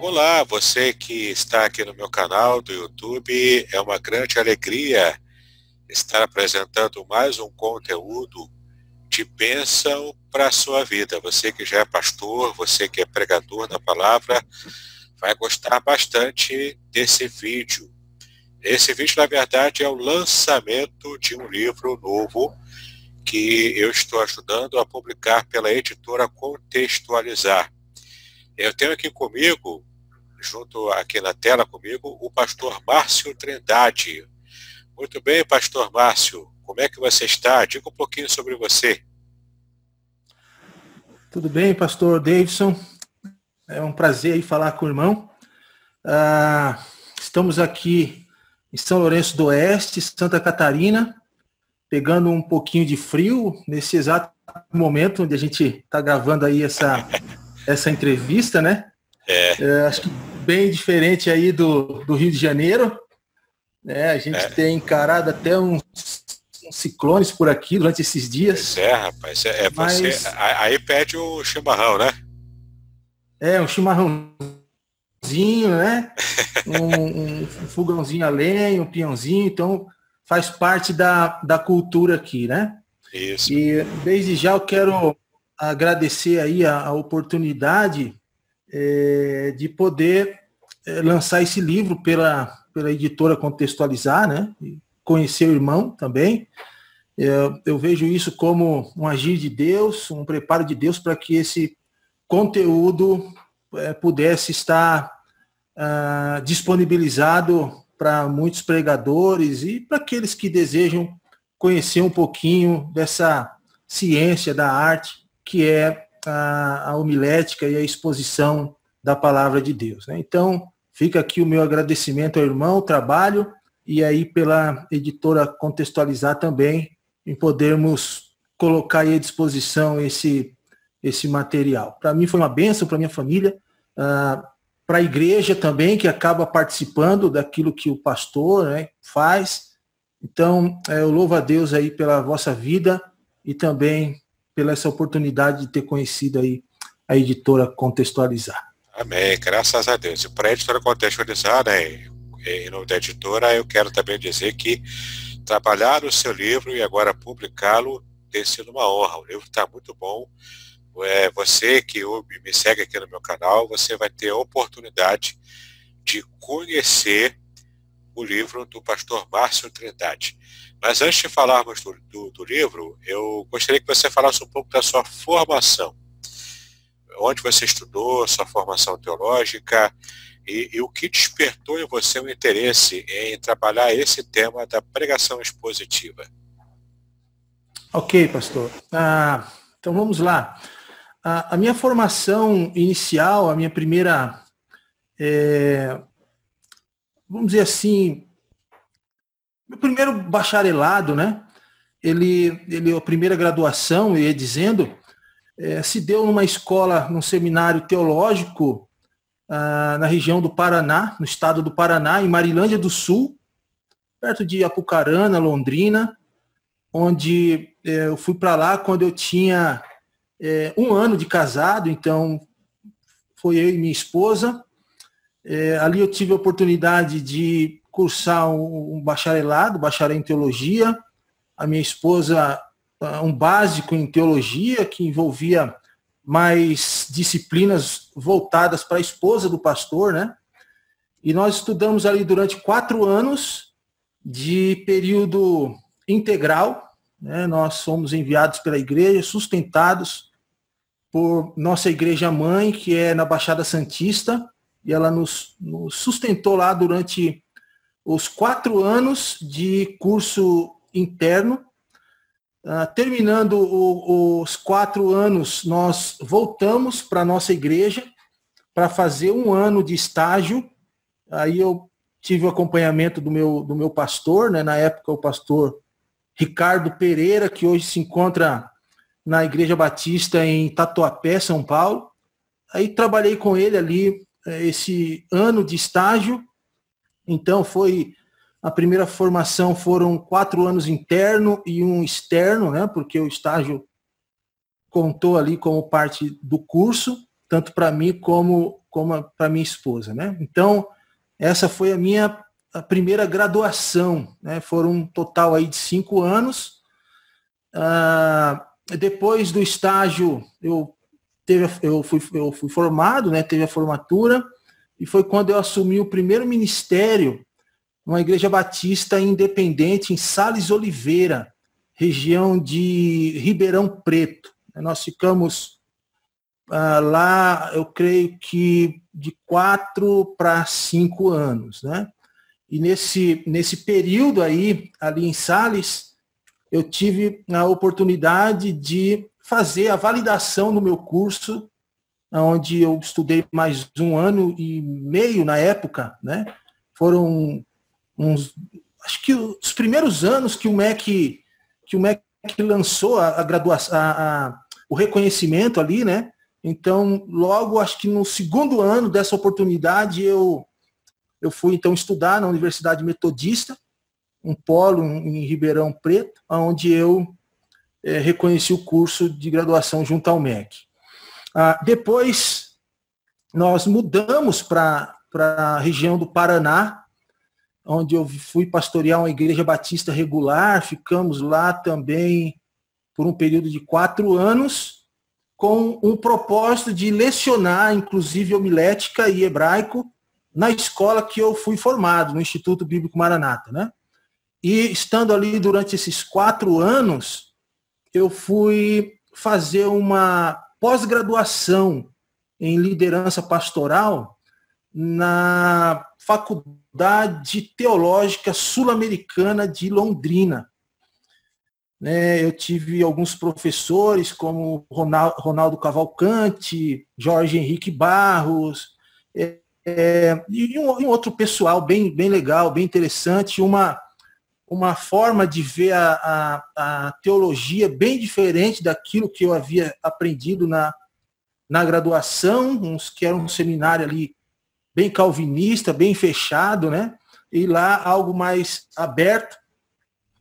Olá, você que está aqui no meu canal do YouTube, é uma grande alegria estar apresentando mais um conteúdo de bênção para a sua vida. Você que já é pastor, você que é pregador da palavra, vai gostar bastante desse vídeo. Esse vídeo, na verdade, é o lançamento de um livro novo que eu estou ajudando a publicar pela editora Contextualizar. Eu tenho aqui comigo junto aqui na tela comigo, o pastor Márcio Trindade. Muito bem, pastor Márcio, como é que você está? Diga um pouquinho sobre você. Tudo bem, pastor Davidson. É um prazer aí falar com o irmão. Ah, estamos aqui em São Lourenço do Oeste, Santa Catarina, pegando um pouquinho de frio nesse exato momento onde a gente está gravando aí essa, essa entrevista, né? É. é. acho que bem diferente aí do, do Rio de Janeiro. É, a gente é. tem encarado até uns, uns, ciclones por aqui durante esses dias. Pois é, rapaz. É, é Mas... você, aí pede o chimarrão, né? É, um chimarrãozinho, né? um, um fogãozinho a lenha, um peãozinho. Então, faz parte da, da cultura aqui, né? Isso. E desde já eu quero agradecer aí a, a oportunidade é, de poder é, lançar esse livro pela, pela editora Contextualizar, né? conhecer o irmão também. É, eu vejo isso como um agir de Deus, um preparo de Deus para que esse conteúdo é, pudesse estar ah, disponibilizado para muitos pregadores e para aqueles que desejam conhecer um pouquinho dessa ciência da arte que é a, a homilética e a exposição da palavra de Deus. Né? Então, fica aqui o meu agradecimento ao irmão, trabalho, e aí pela editora contextualizar também, em podermos colocar à disposição esse, esse material. Para mim foi uma benção, para minha família, uh, para a igreja também, que acaba participando daquilo que o pastor né, faz. Então, é, eu louvo a Deus aí pela vossa vida e também pela essa oportunidade de ter conhecido aí a editora Contextualizar. Amém, graças a Deus. E para a editora Contextualizar, né, em nome da editora, eu quero também dizer que trabalhar o seu livro e agora publicá-lo tem sido uma honra. O livro está muito bom. É, você que me segue aqui no meu canal, você vai ter a oportunidade de conhecer o livro do pastor Márcio Trindade. Mas antes de falarmos do, do, do, livro, eu gostaria que você falasse um pouco da sua formação. Onde você estudou, sua formação teológica, e, e o que despertou em você o interesse em trabalhar esse tema da pregação expositiva. Ok, pastor. Ah, então vamos lá. A, a, minha formação inicial, a minha primeira, é, vamos dizer assim, meu primeiro bacharelado, né? Ele, ele a primeira graduação, eu ia dizendo, é, se deu numa escola, num seminário teológico ah, na região do Paraná, no estado do Paraná, em Marilândia do Sul, perto de Apucarana, Londrina, onde é, eu fui para lá quando eu tinha é, um ano de casado, então foi eu e minha esposa. É, ali eu tive a oportunidade de cursar um, bacharelado, bacharel em teologia. A minha esposa, ah, um básico em teologia, que envolvia mais disciplinas voltadas para a esposa do pastor, né? E nós estudamos ali durante quatro anos de período integral. Né? Nós fomos enviados pela igreja, sustentados por nossa igreja mãe, que é na Baixada Santista, e ela nos, nos sustentou lá durante os quatro anos de curso interno. Uh, terminando os quatro anos, nós voltamos para a nossa igreja para fazer um ano de estágio. Aí eu tive o acompanhamento do meu, do meu pastor, né, na época o pastor Ricardo Pereira, que hoje se encontra na Igreja Batista em Tatuapé, São Paulo. Aí trabalhei com ele ali eh, esse ano de estágio então foi a primeira formação foram quatro anos interno e um externo, né? Porque o estágio contou ali como parte do curso. tanto para mim como, como para minha esposa. Né? Então, essa foi a minha a primeira graduação. Né? Foram um total aí de cinco anos. Ah, depois do estágio, eu, teve, eu, fui, eu fui formado, né? teve a formatura, e foi quando eu assumi o primeiro ministério numa igreja batista independente em Sales Oliveira, região de Ribeirão Preto. Nós ficamos ah, lá, eu creio que de quatro para cinco anos, né? E nesse, nesse período aí, ali em Sales, eu tive a oportunidade de fazer a validação do meu curso, onde eu estudei mais um ano e meio na época, né? Foram uns, acho que os primeiros anos que o MEC, que o MEC lançou a, a graduação, a, a, o reconhecimento ali, né? Então, logo, acho que no segundo ano dessa oportunidade, eu, eu fui então estudar na Universidade Metodista, um polo em Ribeirão Preto, onde eu é, reconheci o curso de graduação junto ao MEC. Ah, depois, nós mudamos para a região do Paraná, onde eu fui pastorear uma igreja batista regular, ficamos lá também por um período de quatro anos, com um propósito de lecionar, inclusive homilética e hebraico, na escola que eu fui formado, no Instituto Bíblico Maranata, né? E estando ali durante esses quatro anos, eu fui fazer uma pós-graduação em liderança pastoral na Faculdade Teológica Sul-Americana de Londrina. Né, eu tive alguns professores como Ronaldo Cavalcante, Jorge Henrique Barros, é, é, e, um, outro pessoal bem, bem legal, bem interessante, uma, uma forma de ver a, a, a teologia bem diferente daquilo que eu havia aprendido na, na graduação, uns que era um seminário ali bem calvinista, bem fechado, né? E lá algo mais aberto.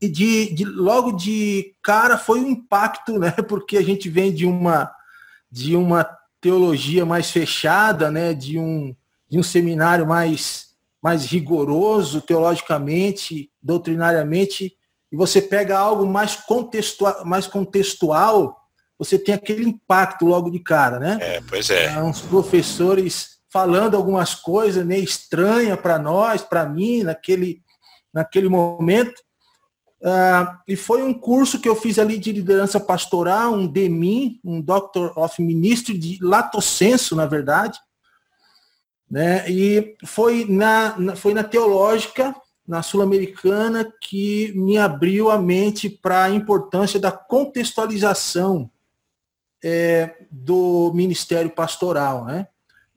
E de, de logo de cara foi um impacto, né? Porque a gente vem de uma de uma teologia mais fechada, né? De um de um seminário mais mais rigoroso teologicamente, doutrinariamente, e você pega algo mais contextual, mais contextual, você tem aquele impacto logo de cara, né? É, pois é. é uns professores falando algumas coisas meio estranhas para nós, para mim, naquele, naquele momento. Uh, e foi um curso que eu fiz ali de liderança pastoral, um DEMIN, um Doctor of Ministry de Lato Senso, na verdade. Né? E foi na, na foi na teológica, na sul-americana, que me abriu a mente para a importância da contextualização é, do ministério pastoral. Né?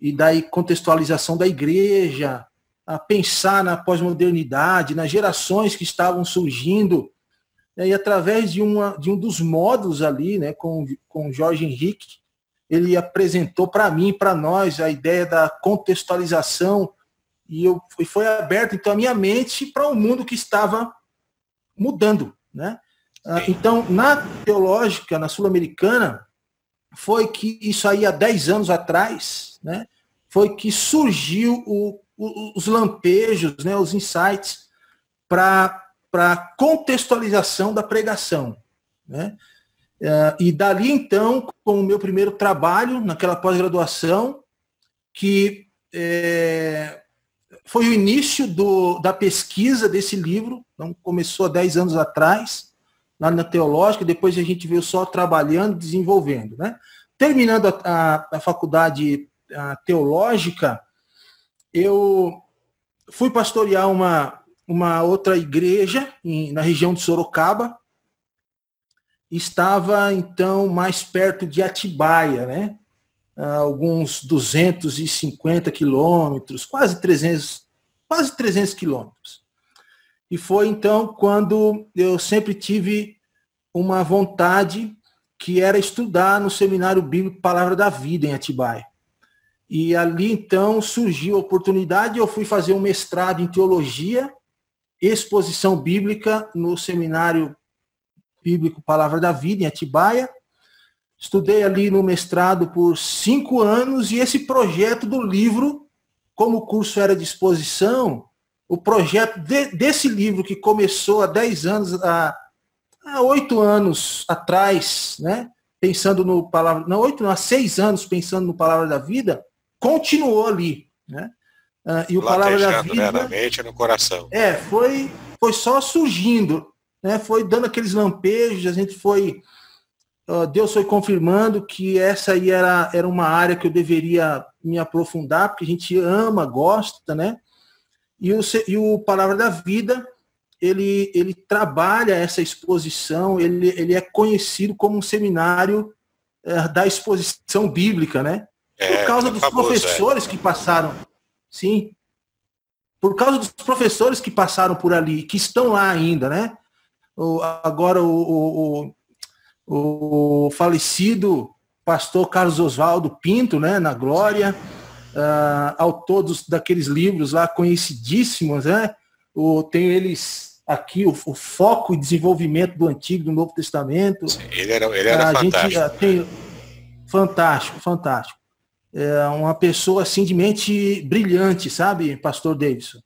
e da contextualização da igreja, a pensar na pós-modernidade, nas gerações que estavam surgindo, né, e através de, uma, de um dos módulos ali, né, com, com Jorge Henrique, ele apresentou para mim, para nós, a ideia da contextualização, e, eu, e foi aberto então a minha mente para o um mundo que estava mudando. Né? Ah, então, na teológica, na sul-americana, foi que isso aí há 10 anos atrás, né, foi que surgiu o, o, os lampejos, né, os insights para a contextualização da pregação. Né? Uh, e dali, então, com o meu primeiro trabalho, naquela pós-graduação, que é, foi o início do, da pesquisa desse livro, então começou há 10 anos atrás, lá na Teológica, depois a gente veio só trabalhando, desenvolvendo. Né? Terminando a, a, a faculdade a teológica, eu fui pastorear uma, uma outra igreja em, na região de Sorocaba, estava então mais perto de Atibaia, né? Alguns 250 quilômetros, quase 300, quase 300 quilômetros. E foi então quando eu sempre tive uma vontade que era estudar no Seminário Bíblico Palavra da Vida em Atibaia. E ali então surgiu a oportunidade, eu fui fazer um mestrado em teologia, exposição bíblica no Seminário Bíblico Palavra da Vida em Atibaia. Estudei ali no mestrado por cinco anos e esse projeto do livro, como o curso era de exposição, o projeto de, desse livro que começou há dez anos, há, há oito anos atrás, né? Pensando no palavra, não oito, não, há seis anos pensando no palavra da vida, continuou ali, né? Uh, e o palavra da vida, né, na mente e no coração. É, foi, foi só surgindo, né? Foi dando aqueles lampejos, a gente foi Deus foi confirmando que essa aí era, era uma área que eu deveria me aprofundar, porque a gente ama, gosta, né? E o, e o Palavra da Vida, ele, ele trabalha essa exposição, ele, ele é conhecido como um seminário é, da exposição bíblica, né? É, Por causa dos famoso, professores é. que passaram, sim, por causa dos professores que passaram por ali, que estão lá ainda, né? O, agora o, o, o falecido pastor Carlos Oswaldo Pinto, né, na Glória, uh, autor dos, daqueles livros lá conhecidíssimos, né? O, tenho eles aqui, o, o, foco e desenvolvimento do Antigo e do Novo Testamento. Sim, ele era, ele era a fantástico. Gente, uh, tem, fantástico, fantástico. É uma pessoa assim de mente brilhante, sabe, pastor Davidson?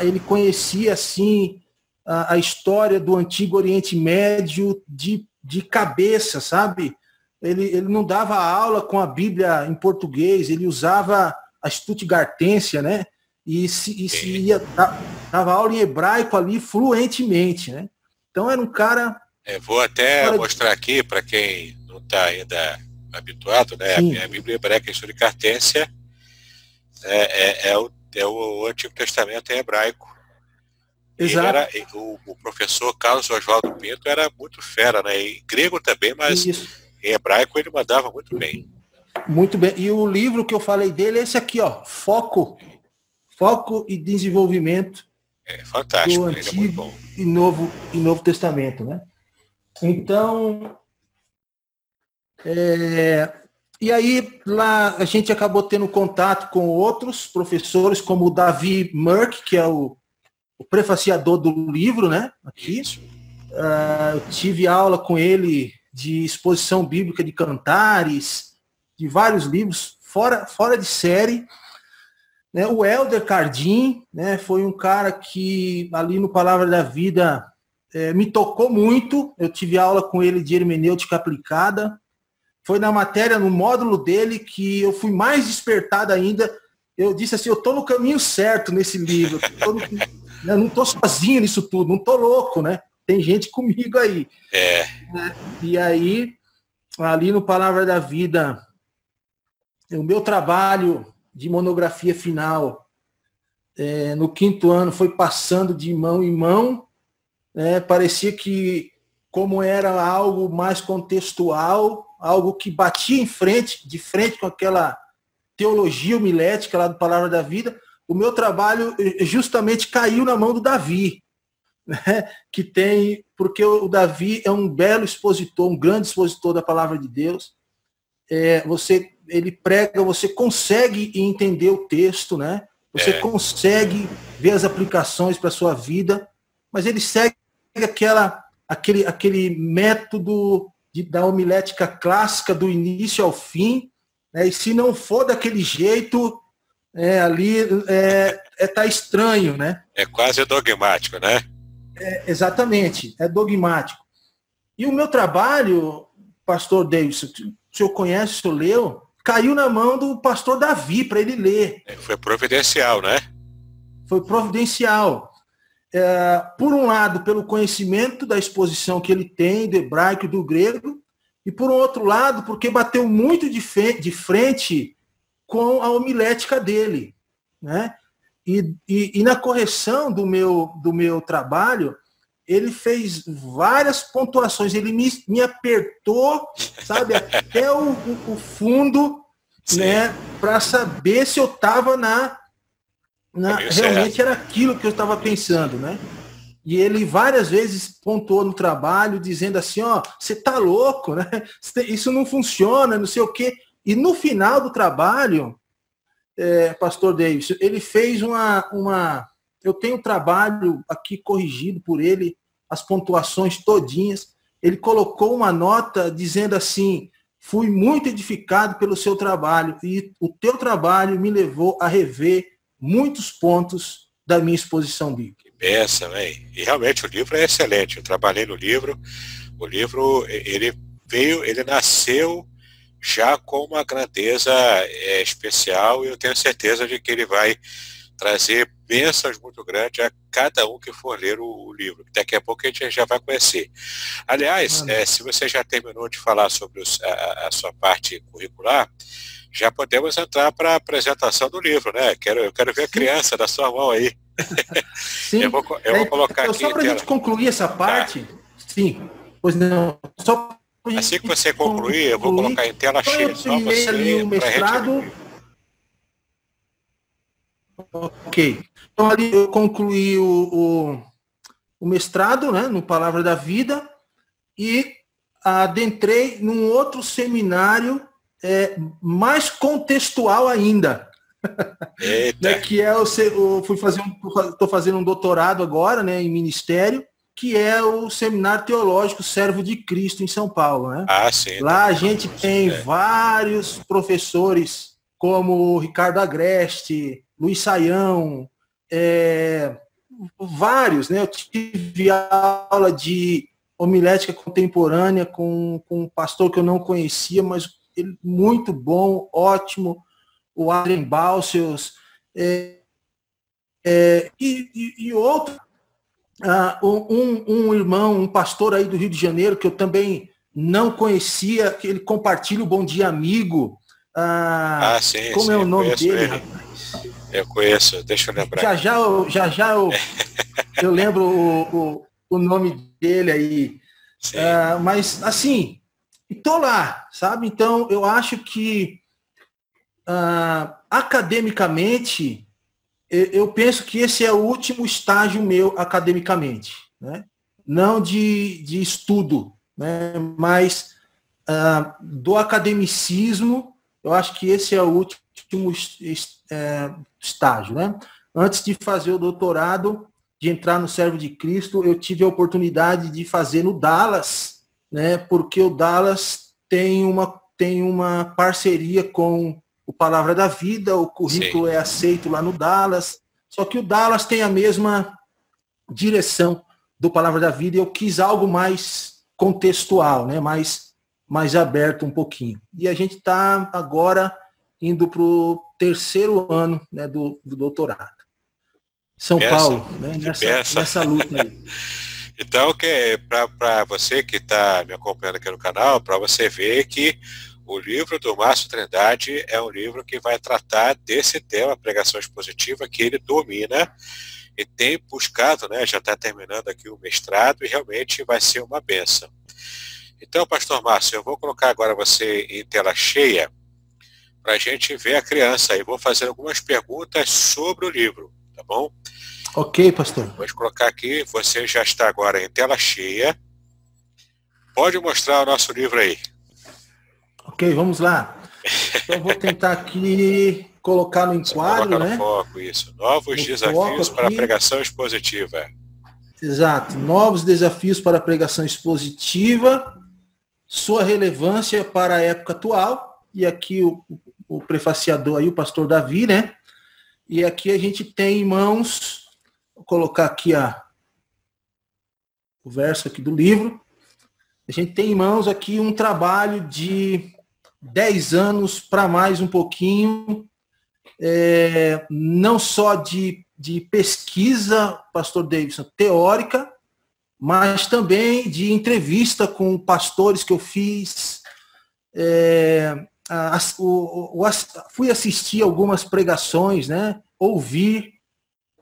Ele conhecia assim a, a história do Antigo Oriente Médio de de cabeça, sabe? Ele, ele não dava aula com a Bíblia em português, ele usava a Stuttgartensia, né? E se, e se ia, dava aula em hebraico ali fluentemente, né? Então era um cara. É, vou até mostrar aqui para quem não está ainda habituado, né? Sim. A Bíblia hebraica em Stuttgartensia é, é, é, o, é o Antigo Testamento em hebraico. Exato. Era, o, o, professor Carlos Oswaldo Pinto era muito fera, né? Em grego também, mas Isso. em hebraico ele mandava muito bem. Muito bem. E o livro que eu falei dele é esse aqui, ó, Foco, Foco e Desenvolvimento. É fantástico, do é Antigo é e Novo e Novo Testamento, né? Então, é, e aí lá a gente acabou tendo contato com outros professores, como o Davi Merck, que é o o prefaciador do livro, né? Aqui. Uh, eu tive aula com ele de exposição bíblica de cantares, de vários livros, fora, fora de série. Né? O Helder Cardim né, foi um cara que ali no Palavra da Vida é, me tocou muito. Eu tive aula com ele de hermenêutica aplicada. Foi na matéria, no módulo dele, que eu fui mais despertado ainda. Eu disse assim, eu estou no caminho certo nesse livro. No, eu não estou sozinho nisso tudo, não estou louco, né? Tem gente comigo aí. É. E aí, ali no Palavra da Vida, o meu trabalho de monografia final é, no quinto ano foi passando de mão em mão. Né? Parecia que, como era algo mais contextual, algo que batia em frente, de frente com aquela teologia homilética lá do Palavra da Vida, o meu trabalho justamente caiu na mão do Davi, né? que tem, porque o Davi é um belo expositor, um grande expositor da palavra de Deus. É, você, ele prega, você consegue entender o texto, né? Você é. consegue ver as aplicações para a sua vida, mas ele segue aquela, aquele, aquele método de, da homilética clássica do início ao fim, né? e se não for daquele jeito, é, ali é, é tá estranho, né? É quase dogmático, né? É, exatamente, é dogmático. E o meu trabalho, pastor Davis, o senhor conhece, o senhor leu, caiu na mão do pastor Davi para ele ler. É, foi providencial, né? Foi providencial. É, por um lado, pelo conhecimento da exposição que ele tem do hebraico e do grego, e por um outro lado, porque bateu muito de, de frente com a homilética dele, né? E, e, e, na correção do meu, do meu trabalho, ele fez várias pontuações, ele me, me apertou, sabe, até o, o, fundo, Sim. né, para saber se eu estava na, na realmente era aquilo que eu estava pensando, né? E ele várias vezes pontuou no trabalho, dizendo assim, ó, você tá louco, né? Isso não funciona, não sei o quê. E no final do trabalho, é, Pastor Davis, ele fez uma, uma. Eu tenho um trabalho aqui corrigido por ele, as pontuações todinhas. Ele colocou uma nota dizendo assim: fui muito edificado pelo seu trabalho e o teu trabalho me levou a rever muitos pontos da minha exposição bíblica. Que hein? E realmente o livro é excelente. Eu trabalhei no livro. O livro, ele veio, ele nasceu já com uma grandeza é, especial e eu tenho certeza de que ele vai trazer bênçãos muito grandes a cada um que for ler o, o livro. Daqui a pouco a gente já vai conhecer. Aliás, é, se você já terminou de falar sobre os, a, a, sua parte curricular, já podemos entrar para a apresentação do livro, né? Quero, eu quero ver a criança da sua mão aí. Sim. eu vou, eu vou colocar então, aqui. Só para a gente concluir essa tá. parte, tá. sim, pois não, só Assim que você concluir, eu vou colocar em tela cheia. Só você, ali o mestrado. Ok. Então ali eu concluí o, o, o, mestrado, né, no Palavra da Vida, e adentrei num outro seminário é, mais contextual ainda. né, que é o, o fui fazer um, estou fazendo um doutorado agora, né, em ministério, que é o Seminário Teológico Servo de Cristo em São Paulo. Né? Ah, sim. Lá a gente tem é. vários professores, como Ricardo Agreste, Luiz Saião, é, vários, né? Eu tive aula de homilética contemporânea com, com um pastor que eu não conhecia, mas ele, muito bom, ótimo, o Adrien Balseus, é, é, e, e, e outro uh, um, um irmão, um pastor aí do Rio de Janeiro, que eu também não conhecia, que ele compartilha o Bom Dia Amigo. Uh, ah, sim, como sim, é o nome dele, rapaz? Eu conheço, deixa eu lembrar. Já já, eu, já, já eu, eu lembro o, o, o, nome dele aí. Uh, mas, assim, estou lá, sabe? Então, eu acho que academicamente eu penso que esse é o último estágio meu academicamente, né? não de, de estudo, né? mas uh, do academicismo, eu acho que esse é o último é, estágio. Né? Antes de fazer o doutorado, de entrar no Servo de Cristo, eu tive a oportunidade de fazer no Dallas, né? porque o Dallas tem uma, tem uma parceria com o Palavra da Vida, o currículo Sim. é aceito lá no Dallas, só que o Dallas tem a mesma direção do Palavra da Vida e eu quis algo mais contextual, né? mais, mais aberto um pouquinho. E a gente está agora indo para o terceiro ano né, do, do doutorado. São Paulo, né? nessa, nessa luta aí. então, que para você que está me acompanhando aqui no canal, para você ver que o livro do Márcio Trindade é um livro que vai tratar desse tema, pregação expositiva, que ele domina e tem buscado, né, já está terminando aqui o mestrado e realmente vai ser uma benção. Então, pastor Márcio, eu vou colocar agora você em tela cheia para a gente ver a criança e vou fazer algumas perguntas sobre o livro, tá bom? Ok, pastor. Vou colocar aqui, você já está agora em tela cheia. Pode mostrar o nosso livro aí. Ok, vamos lá. Então vou tentar aqui colocar no enquadro, né? No foco, isso. Novos no desafios para a pregação expositiva. Exato. Novos desafios para a pregação expositiva, sua relevância para a época atual. E aqui o, o prefaciador aí, o pastor Davi, né? E aqui a gente tem em mãos, vou colocar aqui a, o verso aqui do livro. A gente tem em mãos aqui um trabalho de 10 anos para mais um pouquinho, é, não só de, de pesquisa, pastor Davidson, teórica, mas também de entrevista com pastores que eu fiz. É, o, o, fui assistir algumas pregações, né? ouvir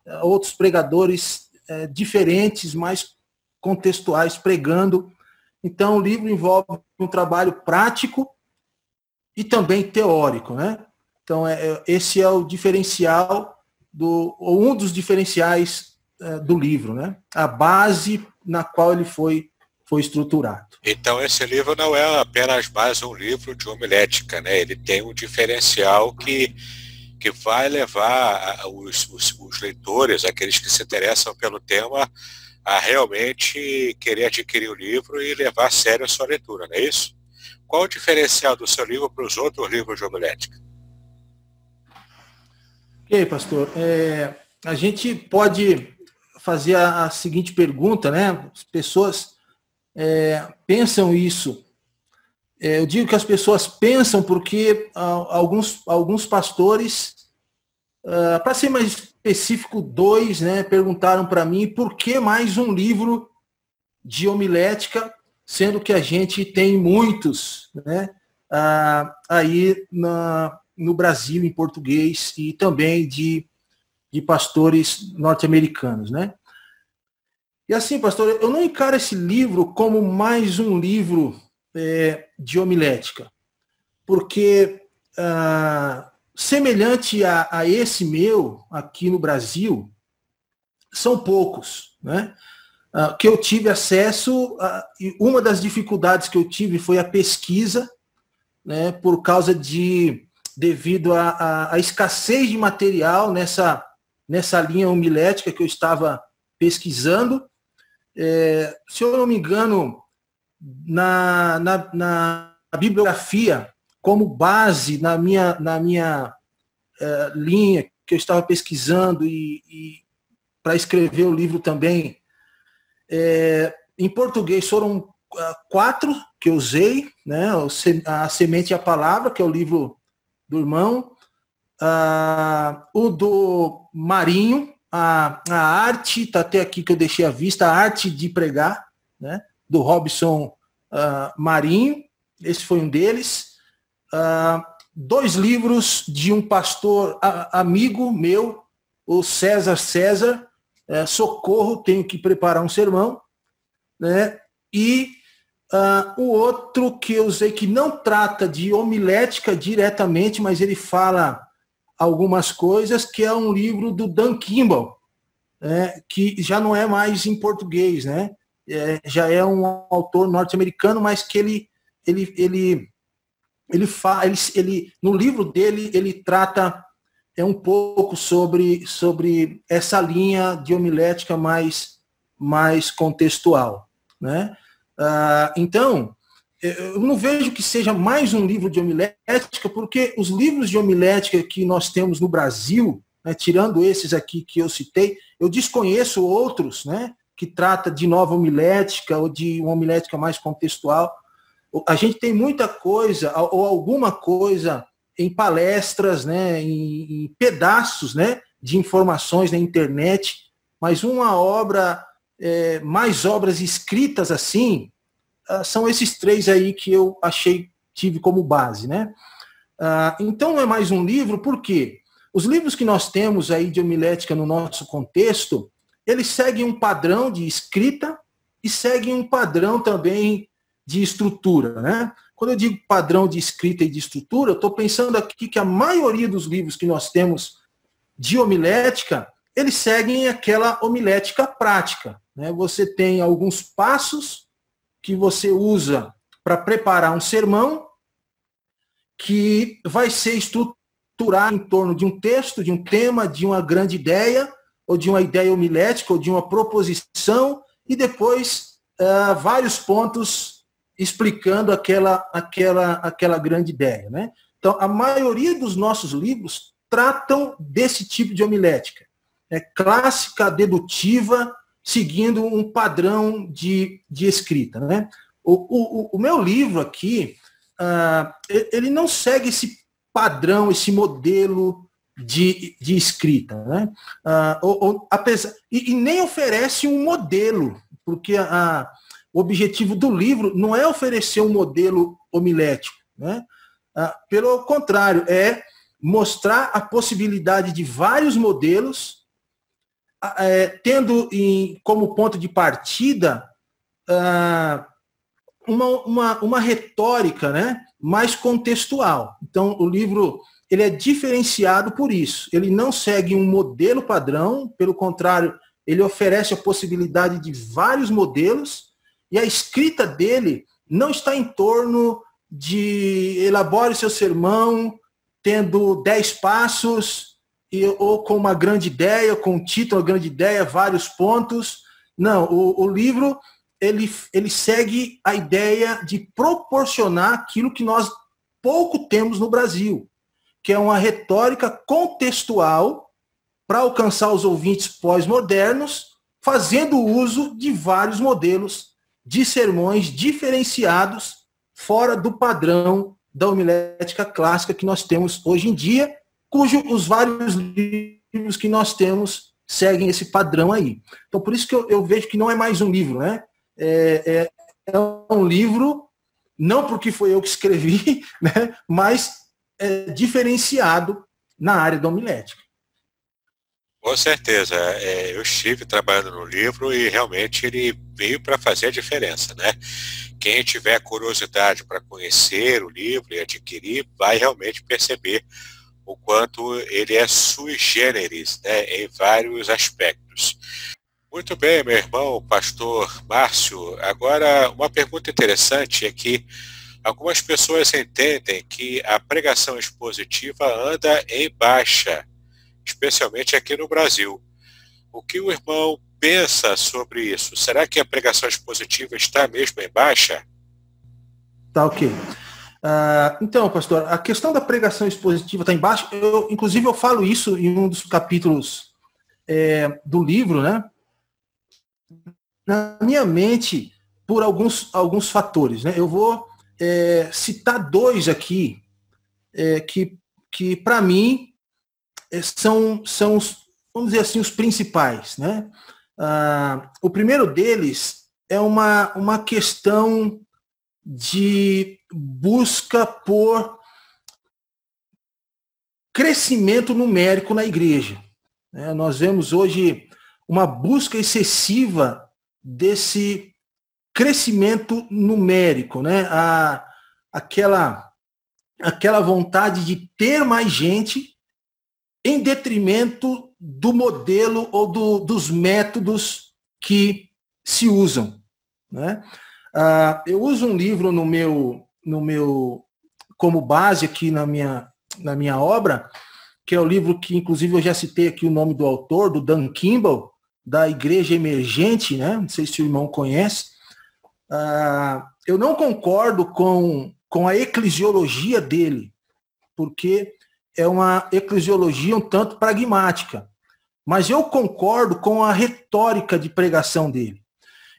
é, outros pregadores é, diferentes, mais contextuais, pregando. Então, o livro envolve um trabalho prático e também teórico, né? Então, é, é, esse é o diferencial, do, ou um dos diferenciais é, do livro, né? A base na qual ele foi, foi estruturado. Então, esse livro não é apenas mais um livro de homilética, né? Ele tem um diferencial que, que vai levar os, os, os leitores, aqueles que se interessam pelo tema, a realmente querer adquirir o livro e levar a sério a sua leitura, não é isso? Qual o diferencial do seu livro para os outros livros de homilética? Ok, pastor. É, a gente pode fazer a, seguinte pergunta, né? As pessoas é, pensam isso. É, eu digo que as pessoas pensam porque ah, alguns, alguns pastores, ah, para ser mais específico, dois, né, perguntaram para mim por que mais um livro de homilética, sendo que a gente tem muitos, né, ah, aí na, no Brasil em português e também de, de pastores norte-americanos, né? E assim, pastor, eu não encaro esse livro como mais um livro é, de homilética, porque ah, semelhante a, a, esse meu aqui no Brasil, são poucos, né? Ah, que eu tive acesso, a, uma das dificuldades que eu tive foi a pesquisa, né, por causa de devido à escassez de material nessa, nessa linha homilética que eu estava pesquisando. É, se eu não me engano, na, na, na bibliografia, como base na minha, na minha é, linha que eu estava pesquisando e, e para escrever o livro também, é, em português foram ah, quatro que eu usei, né? A Semente e a Palavra, que é o livro do irmão, uh, o do Marinho, a, a arte, está até aqui que eu deixei à vista, a arte de pregar, né, do Robson uh, Marinho, esse foi um deles. Uh, dois livros de um pastor amigo meu, o César César, é, Socorro, tenho que preparar um sermão, né? E Uh, o outro que eu usei que não trata de homilética diretamente, mas ele fala algumas coisas, que é um livro do Dan Kimball, né, que já não é mais em português, né? É, já é um autor norte-americano, mas que ele ele ele ele, fa, ele, ele no livro dele ele trata é um pouco sobre sobre essa linha de homilética mais mais contextual, né? Ah, então, eu não vejo que seja mais um livro de homilética, porque os livros de homilética que nós temos no Brasil, né, tirando esses aqui que eu citei, eu desconheço outros, né, que trata de nova homilética ou de uma homilética mais contextual. A gente tem muita coisa, ou alguma coisa em palestras, né, em, em pedaços né, de informações na internet, mas uma obra é, mais obras escritas assim, uh, são esses três aí que eu achei, tive como base, né? Uh, então não é mais um livro, por quê? Os livros que nós temos aí de homilética no nosso contexto, eles seguem um padrão de escrita e seguem um padrão também de estrutura, né? Quando eu digo padrão de escrita e de estrutura, eu estou pensando aqui que a maioria dos livros que nós temos de homilética, eles seguem aquela homilética prática. Né? Você tem alguns passos que você usa para preparar um sermão que vai ser estruturado em torno de um texto, de um tema, de uma grande ideia, ou de uma ideia homilética, ou de uma proposição, e depois uh, vários pontos explicando aquela, aquela, aquela grande ideia. Né? Então, a maioria dos nossos livros tratam desse tipo de homilética. É clássica, dedutiva, seguindo um padrão de, de escrita. Né? O, o, o meu livro aqui, uh, ele não segue esse padrão, esse modelo de, de escrita. Né? Uh, ou, ou, apesar, e, e, nem oferece um modelo, porque a, o objetivo do livro não é oferecer um modelo homilético. Né? Uh, pelo contrário, é mostrar a possibilidade de vários modelos é, tendo em, como ponto de partida uh, uma, uma, uma retórica né, mais contextual. Então, o livro ele é diferenciado por isso. Ele não segue um modelo padrão, pelo contrário, ele oferece a possibilidade de vários modelos e a escrita dele não está em torno de elabore seu sermão tendo dez passos e, ou com uma grande ideia, com um título, uma grande ideia, vários pontos. Não, o, o livro ele, ele segue a ideia de proporcionar aquilo que nós pouco temos no Brasil, que é uma retórica contextual para alcançar os ouvintes pós-modernos, fazendo uso de vários modelos de sermões diferenciados fora do padrão da homilética clássica que nós temos hoje em dia, cujo os vários livros que nós temos seguem esse padrão aí. Então, por isso que eu, eu vejo que não é mais um livro, né? É, é, é, um livro, não porque foi eu que escrevi, né? mas é diferenciado na área da homilética. Com certeza. É, eu estive trabalhando no livro e realmente ele veio para fazer a diferença, né? Quem tiver curiosidade para conhecer o livro e adquirir, vai realmente perceber o quanto ele é sui generis, né, em vários aspectos. Muito bem, meu irmão, pastor Márcio. Agora, uma pergunta interessante é que algumas pessoas entendem que a pregação expositiva anda em baixa especialmente aqui no Brasil. O que o irmão pensa sobre isso? Será que a pregação expositiva está mesmo em baixa? Tá ok. Uh, então, pastor, a questão da pregação expositiva está em baixa. Eu, inclusive, eu falo isso em um dos capítulos é, do livro, né? Na minha mente, por alguns, alguns fatores, né? Eu vou é, citar dois aqui é, que, que para mim, são, são os, vamos dizer assim, os principais. Né? Ah, o primeiro deles é uma, uma questão de busca por crescimento numérico na igreja. É, nós vemos hoje uma busca excessiva desse crescimento numérico, né? A, aquela, aquela vontade de ter mais gente em detrimento do modelo ou do, dos métodos que se usam. Né? Ah, eu uso um livro no meu, no meu, como base aqui na minha, na minha obra, que é o livro que, inclusive, eu já citei aqui o nome do autor, do Dan Kimball, da Igreja Emergente, né? não sei se o irmão conhece. Ah, eu não concordo com, com a eclesiologia dele, porque é uma eclesiologia um tanto pragmática. Mas eu concordo com a retórica de pregação dele.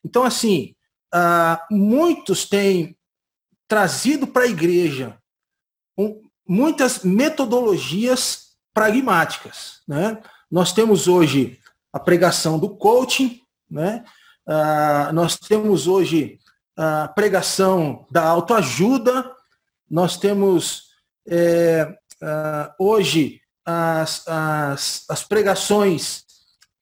Então, assim, uh, muitos têm trazido para a igreja muitas metodologias pragmáticas. Né? Nós temos hoje a pregação do coaching, né? Uh, nós temos hoje a pregação da autoajuda, nós temos é, uh, hoje as, as, as pregações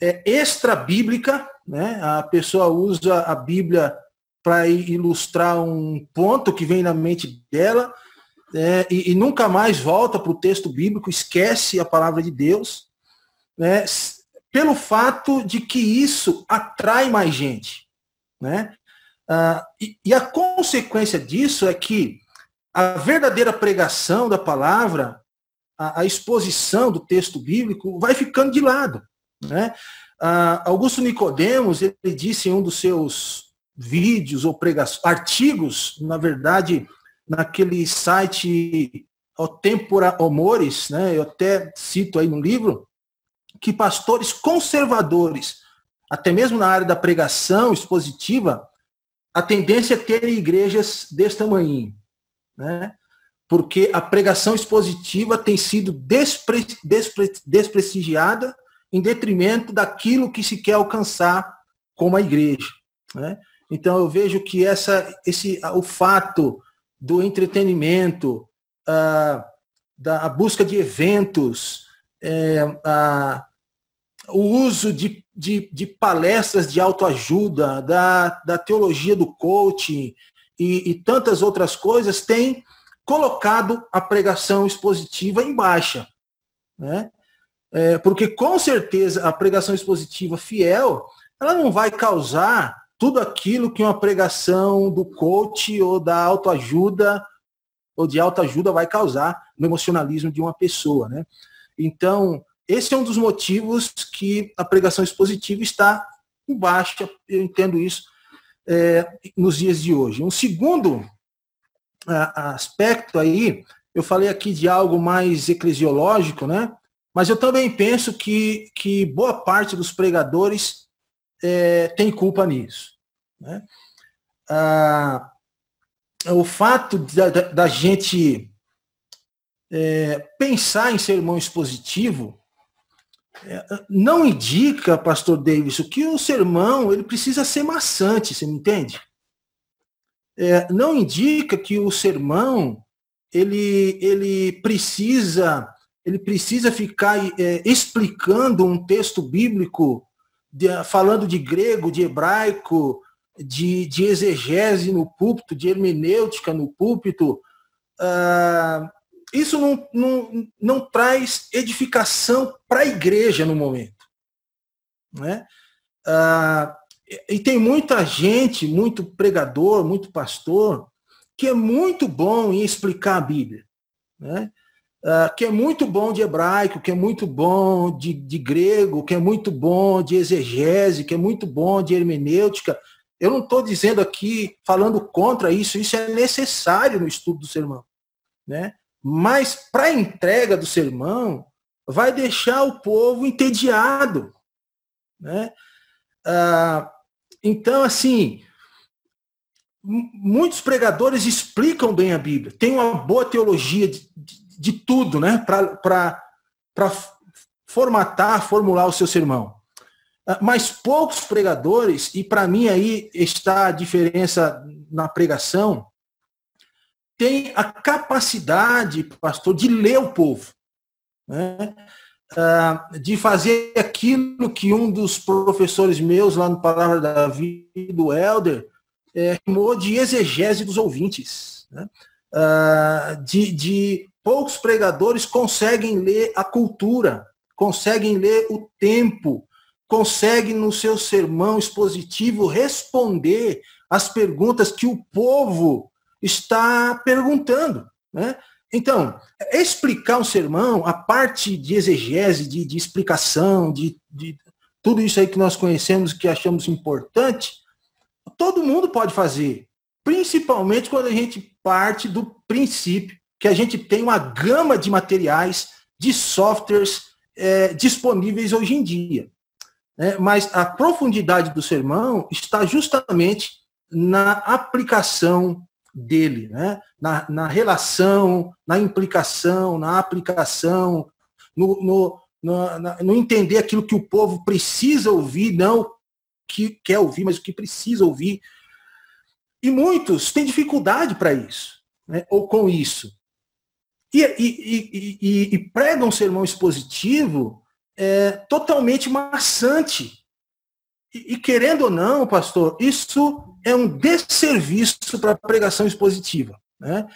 é, extra-bíblica, né? a pessoa usa a Bíblia para ilustrar um ponto que vem na mente dela é, e, e, nunca mais volta para o texto bíblico, esquece a palavra de Deus, né? pelo fato de que isso atrai mais gente. Né? Ah, e, e a consequência disso é que a verdadeira pregação da palavra a, a exposição do texto bíblico vai ficando de lado. Né? Augusto Nicodemos, ele disse em um dos seus vídeos ou pregações, artigos, na verdade, naquele site O Tempora Homores, né? eu até cito aí no livro, que pastores conservadores, até mesmo na área da pregação expositiva, a tendência é ter igrejas desse tamanho. Né? Porque a pregação expositiva tem sido despre, despre, desprestigiada em detrimento daquilo que se quer alcançar como a igreja. Né? Então eu vejo que essa, esse, o fato do entretenimento, a, da busca de eventos, é, a, o uso de, de, de, palestras de autoajuda, da, da teologia do coaching e, e tantas outras coisas tem colocado a pregação expositiva em baixa. Né? É, porque com certeza a pregação expositiva fiel, ela não vai causar tudo aquilo que uma pregação do coach ou da autoajuda ou de autoajuda vai causar no emocionalismo de uma pessoa. Né? Então, esse é um dos motivos que a pregação expositiva está em baixa, eu entendo isso. é, nos dias de hoje. Um segundo aspecto aí, eu falei aqui de algo mais eclesiológico, né? Mas eu também penso que, que boa parte dos pregadores é, tem culpa nisso. Né? Ah, o fato da, da, da gente é, pensar em sermão expositivo é, não indica, pastor Davis, que o sermão ele precisa ser maçante, você me entende? É, não indica que o sermão ele, ele precisa ele precisa ficar é, explicando um texto bíblico, de, falando de grego, de hebraico, de, de exegese no púlpito, de hermenêutica no púlpito. Ah, isso não, não, não traz edificação para a igreja no momento. Né? Ah, e tem muita gente, muito pregador, muito pastor, que é muito bom em explicar a Bíblia. Né? Ah, que é muito bom de hebraico, que é muito bom de, de grego, que é muito bom de exegese, que é muito bom de hermenêutica. Eu não estou dizendo aqui, falando contra isso, isso é necessário no estudo do sermão. Né? Mas para a entrega do sermão, vai deixar o povo entediado. Né? Ah, então, assim, muitos pregadores explicam bem a Bíblia, tem uma boa teologia de, de, de tudo, né? Para formatar, formular o seu sermão. Ah, mas poucos pregadores, e para mim aí está a diferença na pregação, tem a capacidade, pastor, de ler o povo, né? Ah, de fazer aquilo que um dos professores meus lá no Palavra da Vida, do Elder, é, chamou de exegese dos ouvintes. Né? Ah, de, de poucos pregadores conseguem ler a cultura, conseguem ler o tempo, conseguem no seu sermão expositivo responder as perguntas que o povo está perguntando. Né? Então, explicar um sermão, a parte de exegese, de, de explicação, de, de, tudo isso aí que nós conhecemos, que achamos importante, todo mundo pode fazer. Principalmente quando a gente parte do princípio que a gente tem uma gama de materiais, de softwares é, disponíveis hoje em dia. É, mas a profundidade do sermão está justamente na aplicação dele, né? na, na relação, na implicação, na aplicação, no, no, no, no, entender aquilo que o povo precisa ouvir, não que quer ouvir, mas o que precisa ouvir. E muitos têm dificuldade para isso, né? ou com isso. E, e, e, e, pregam um sermão expositivo é, totalmente maçante. E, querendo ou não, pastor, isso é um desserviço para a pregação expositiva. Né?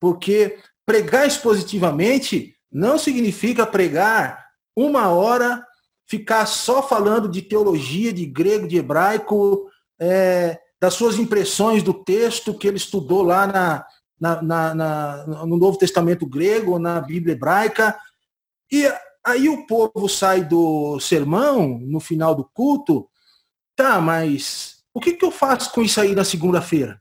Porque pregar expositivamente não significa pregar uma hora, ficar só falando de teologia, de grego, de hebraico, é, das suas impressões do texto que ele estudou lá na, na, na, na, no Novo Testamento grego, na Bíblia hebraica. E aí o povo sai do sermão, no final do culto, tá, mas o que, que eu faço com isso aí na segunda-feira?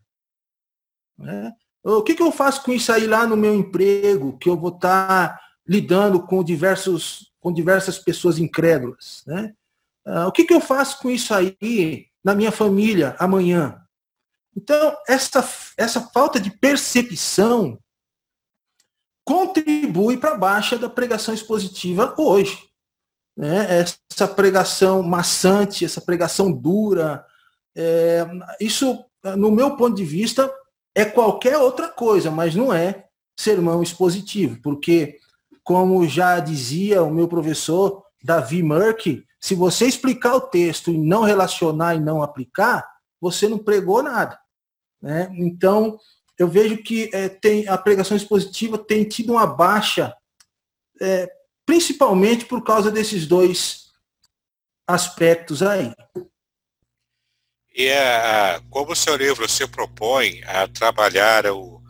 Né? O que, que eu faço com isso aí lá no meu emprego, que eu vou estar tá lidando com, diversos, com diversas pessoas incrédulas? Né? Ah, o que, que eu faço com isso aí na minha família amanhã? Então, essa, essa falta de percepção contribui para a baixa da pregação expositiva hoje. Né? Essa pregação maçante, essa pregação dura, é, isso, no meu ponto de vista, é qualquer outra coisa, mas não é sermão expositivo, porque, como já dizia o meu professor Davi Murky, se você explicar o texto e não relacionar e não aplicar, você não pregou nada. Né? Então, eu vejo que é, tem, a pregação expositiva tem tido uma baixa, é, principalmente por causa desses dois aspectos aí. E é, como o seu livro se propõe a trabalhar o,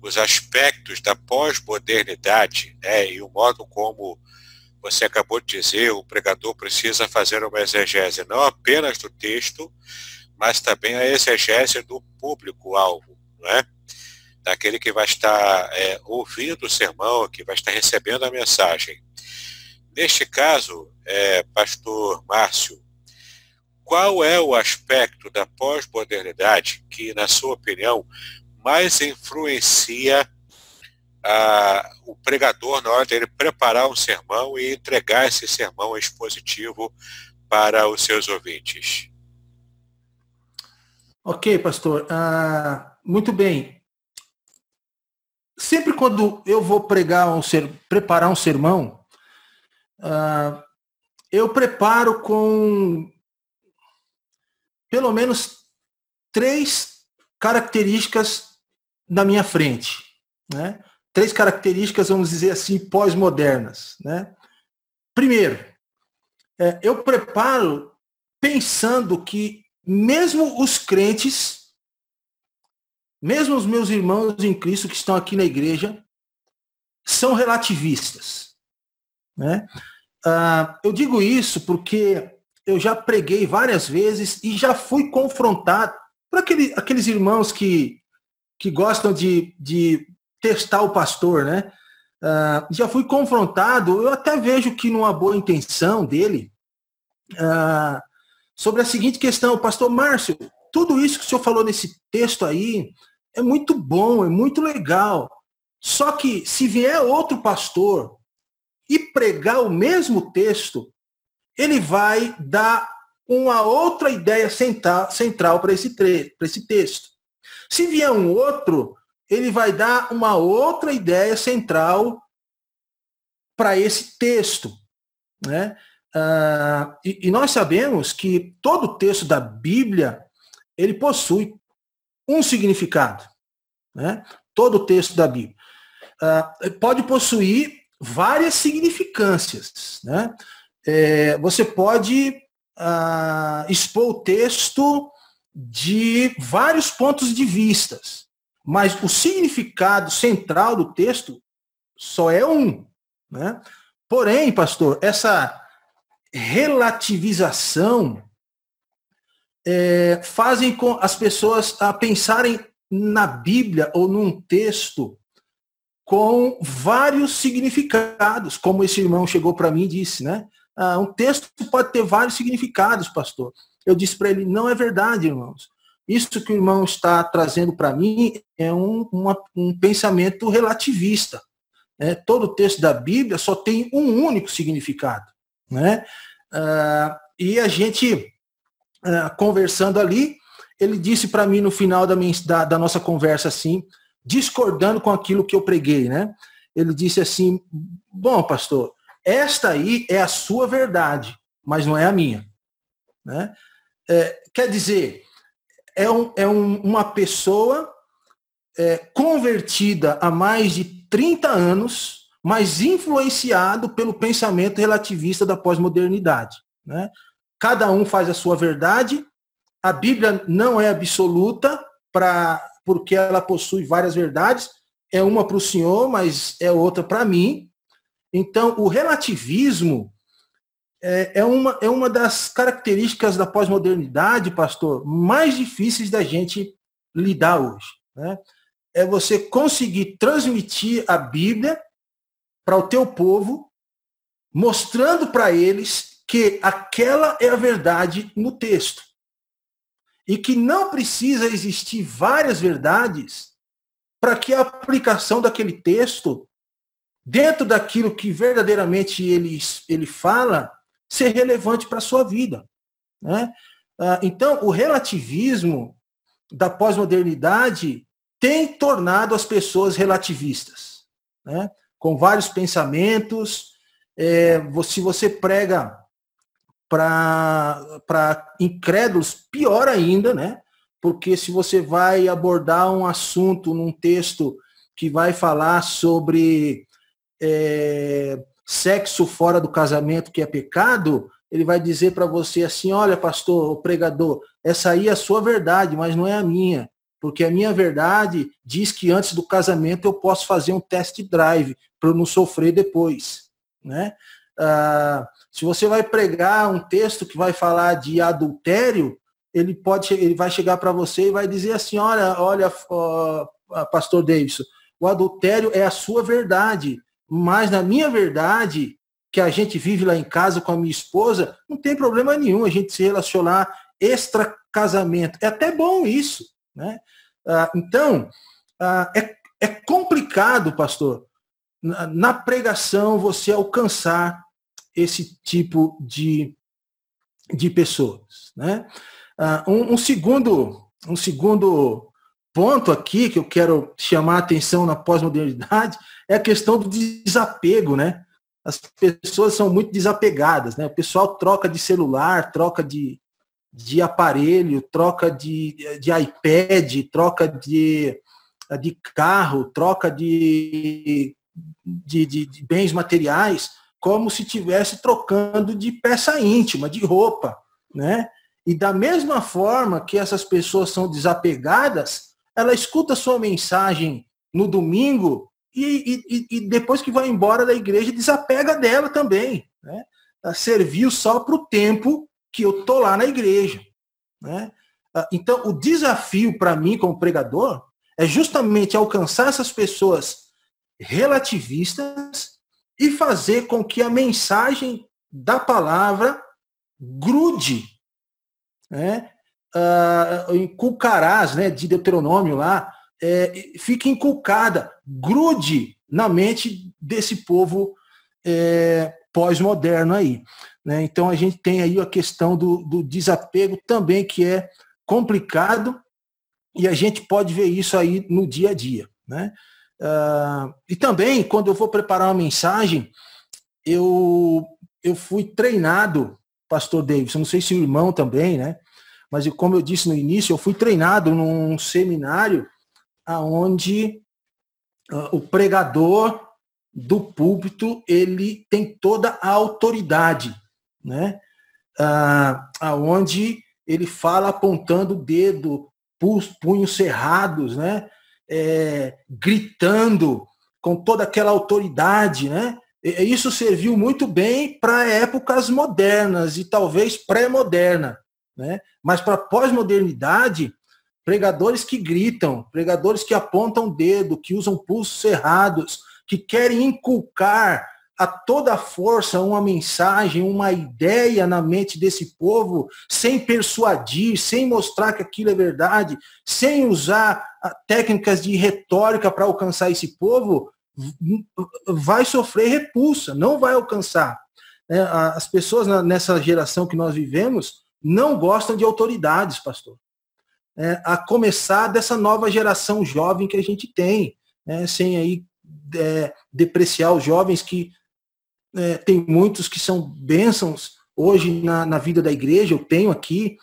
os aspectos da pós-modernidade né, e o modo como você acabou de dizer, o pregador precisa fazer uma exegese não apenas do texto, mas também a exegese do público-alvo, não é? Daquele que vai estar é, ouvindo o sermão, que vai estar recebendo a mensagem. Neste caso, é, pastor Márcio, qual é o aspecto da pós-modernidade que, na sua opinião, mais influencia o pregador na hora dele preparar um sermão e entregar esse sermão expositivo para os seus ouvintes? Ok, pastor. Ah, muito bem sempre quando eu vou pregar um ser, preparar um sermão, uh, eu preparo com pelo menos três características na minha frente, né? Três características, vamos dizer assim, pós-modernas, né? Primeiro, é, eu preparo pensando que mesmo os crentes mesmo os meus irmãos em Cristo que estão aqui na igreja, são relativistas. Né? Ah, eu digo isso porque eu já preguei várias vezes e já fui confrontado por aquele, aqueles irmãos que, que gostam de, de testar o pastor, né? Ah, já fui confrontado, eu até vejo que numa boa intenção dele, ah, sobre a seguinte questão, pastor Márcio, tudo isso que o senhor falou nesse texto aí, é muito bom, é muito legal. Só que se vier outro pastor e pregar o mesmo texto, ele vai dar uma outra ideia central, para esse, esse texto. Se vier um outro, ele vai dar uma outra ideia central para esse texto. Né? Ah, e, e, nós sabemos que todo texto da Bíblia ele possui um significado. Né? Todo o texto da Bíblia. Uh, pode possuir várias significâncias. Né? É, você pode uh, expor o texto de vários pontos de vistas, mas o significado central do texto só é um. Né? Porém, pastor, essa relativização é, fazem com as pessoas a pensarem na Bíblia ou num texto com vários significados, como esse irmão chegou para mim e disse, né? Ah, um texto pode ter vários significados, pastor. Eu disse para ele, não é verdade, irmãos. Isso que o irmão está trazendo para mim é um, uma, um pensamento relativista. Né? Todo texto da Bíblia só tem um único significado. Né? Ah, e a gente, ah, conversando ali, ele disse para mim no final da, minha, da, da, nossa conversa assim, discordando com aquilo que eu preguei, né? Ele disse assim: Bom, pastor, esta aí é a sua verdade, mas não é a minha. Né? É, quer dizer, é, um, é um, uma pessoa é, convertida há mais de 30 anos, mas influenciado pelo pensamento relativista da pós-modernidade. Né? Cada um faz a sua verdade, a Bíblia não é absoluta para porque ela possui várias verdades. É uma para o senhor, mas é outra para mim. Então, o relativismo é, é, uma, é uma das características da pós-modernidade, pastor, mais difíceis da gente lidar hoje. Né? É você conseguir transmitir a Bíblia para o teu povo, mostrando para eles que aquela é a verdade no texto e que não precisa existir várias verdades para que a aplicação daquele texto, dentro daquilo que verdadeiramente ele, ele fala, ser relevante para a sua vida. Né? Ah, então, o relativismo da pós-modernidade tem tornado as pessoas relativistas, né? com vários pensamentos. É, se você prega para incrédulos, pior ainda, né? Porque se você vai abordar um assunto num texto que vai falar sobre é, sexo fora do casamento que é pecado, ele vai dizer para você assim, olha, pastor, pregador, essa aí é a sua verdade, mas não é a minha. Porque a minha verdade diz que antes do casamento eu posso fazer um test drive para eu não sofrer depois. Né? Ah, se você vai pregar um texto que vai falar de adultério, ele pode, ele vai chegar para você e vai dizer assim, olha, olha, pastor Davidson, o adultério é a sua verdade, mas na minha verdade, que a gente vive lá em casa com a minha esposa, não tem problema nenhum a gente se relacionar extra casamento. É até bom isso, né? Ah, então, ah, é, é complicado, pastor, na, na pregação você alcançar esse tipo de, de pessoas, né? Ah, um, um, segundo, um segundo ponto aqui que eu quero chamar a atenção na pós-modernidade é a questão do desapego, né? As pessoas são muito desapegadas, né? O pessoal troca de celular, troca de, de aparelho, troca de, de iPad, troca de, de carro, troca de, de, de, de bens materiais, como se estivesse trocando de peça íntima, de roupa, né? E da mesma forma que essas pessoas são desapegadas, ela escuta sua mensagem no domingo e, e, e depois que vai embora da igreja, desapega dela também. Né? Serviu só para o tempo que eu tô lá na igreja. Né? Ah, então, o desafio para mim, como pregador, é justamente alcançar essas pessoas relativistas e fazer com que a mensagem da palavra grude né? Uh, inculcarás, né, de Deuteronômio lá, é, fique inculcada, grude na mente desse povo é, pós-moderno aí. Né? Então a gente tem aí a questão do, do desapego também, que é complicado, e a gente pode ver isso aí no dia a dia. Né? Uh, e também, quando eu vou preparar uma mensagem, eu, eu fui treinado, pastor Davis, não sei se o irmão também, né? Mas como eu disse no início, eu fui treinado num seminário aonde uh, o pregador do púlpito ele tem toda a autoridade, né? Uh, aonde ele fala apontando o dedo, punhos cerrados, né? É, gritando com toda aquela autoridade, né? Isso serviu muito bem para épocas modernas e talvez pré-moderna. Né? Mas para pós-modernidade, pregadores que gritam, pregadores que apontam o dedo, que usam pulsos cerrados, que querem inculcar a toda força uma mensagem, uma ideia na mente desse povo, sem persuadir, sem mostrar que aquilo é verdade, sem usar ah, técnicas de retórica para alcançar esse povo, vai sofrer repulsa, não vai alcançar. É, as pessoas nessa geração que nós vivemos, não gostam de autoridades, pastor. É, a começar dessa nova geração jovem que a gente tem, né, sem aí é, depreciar os jovens que é, tem muitos que são bênçãos hoje na, na vida da igreja, eu tenho aqui,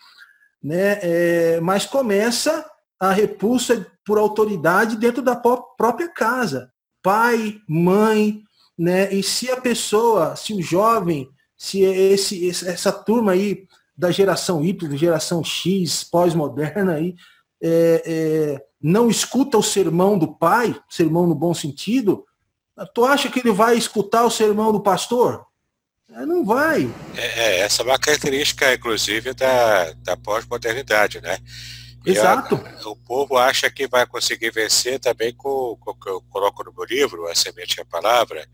né, é, mas começa a repulsa por autoridade dentro da própria casa. Pai, mãe, né, e se a pessoa, se o jovem, se esse, essa turma aí da geração Y, geração X, pós-moderna aí, é, é, não escuta o sermão do pai, sermão no bom sentido, tu acha que ele vai escutar o sermão do pastor? É, não vai. É, é, essa é uma característica, inclusive, da, da pós-modernidade, né? Exato. A, o povo acha que vai conseguir vencer também com, o que eu coloco no meu livro, A Semente é a Palavra,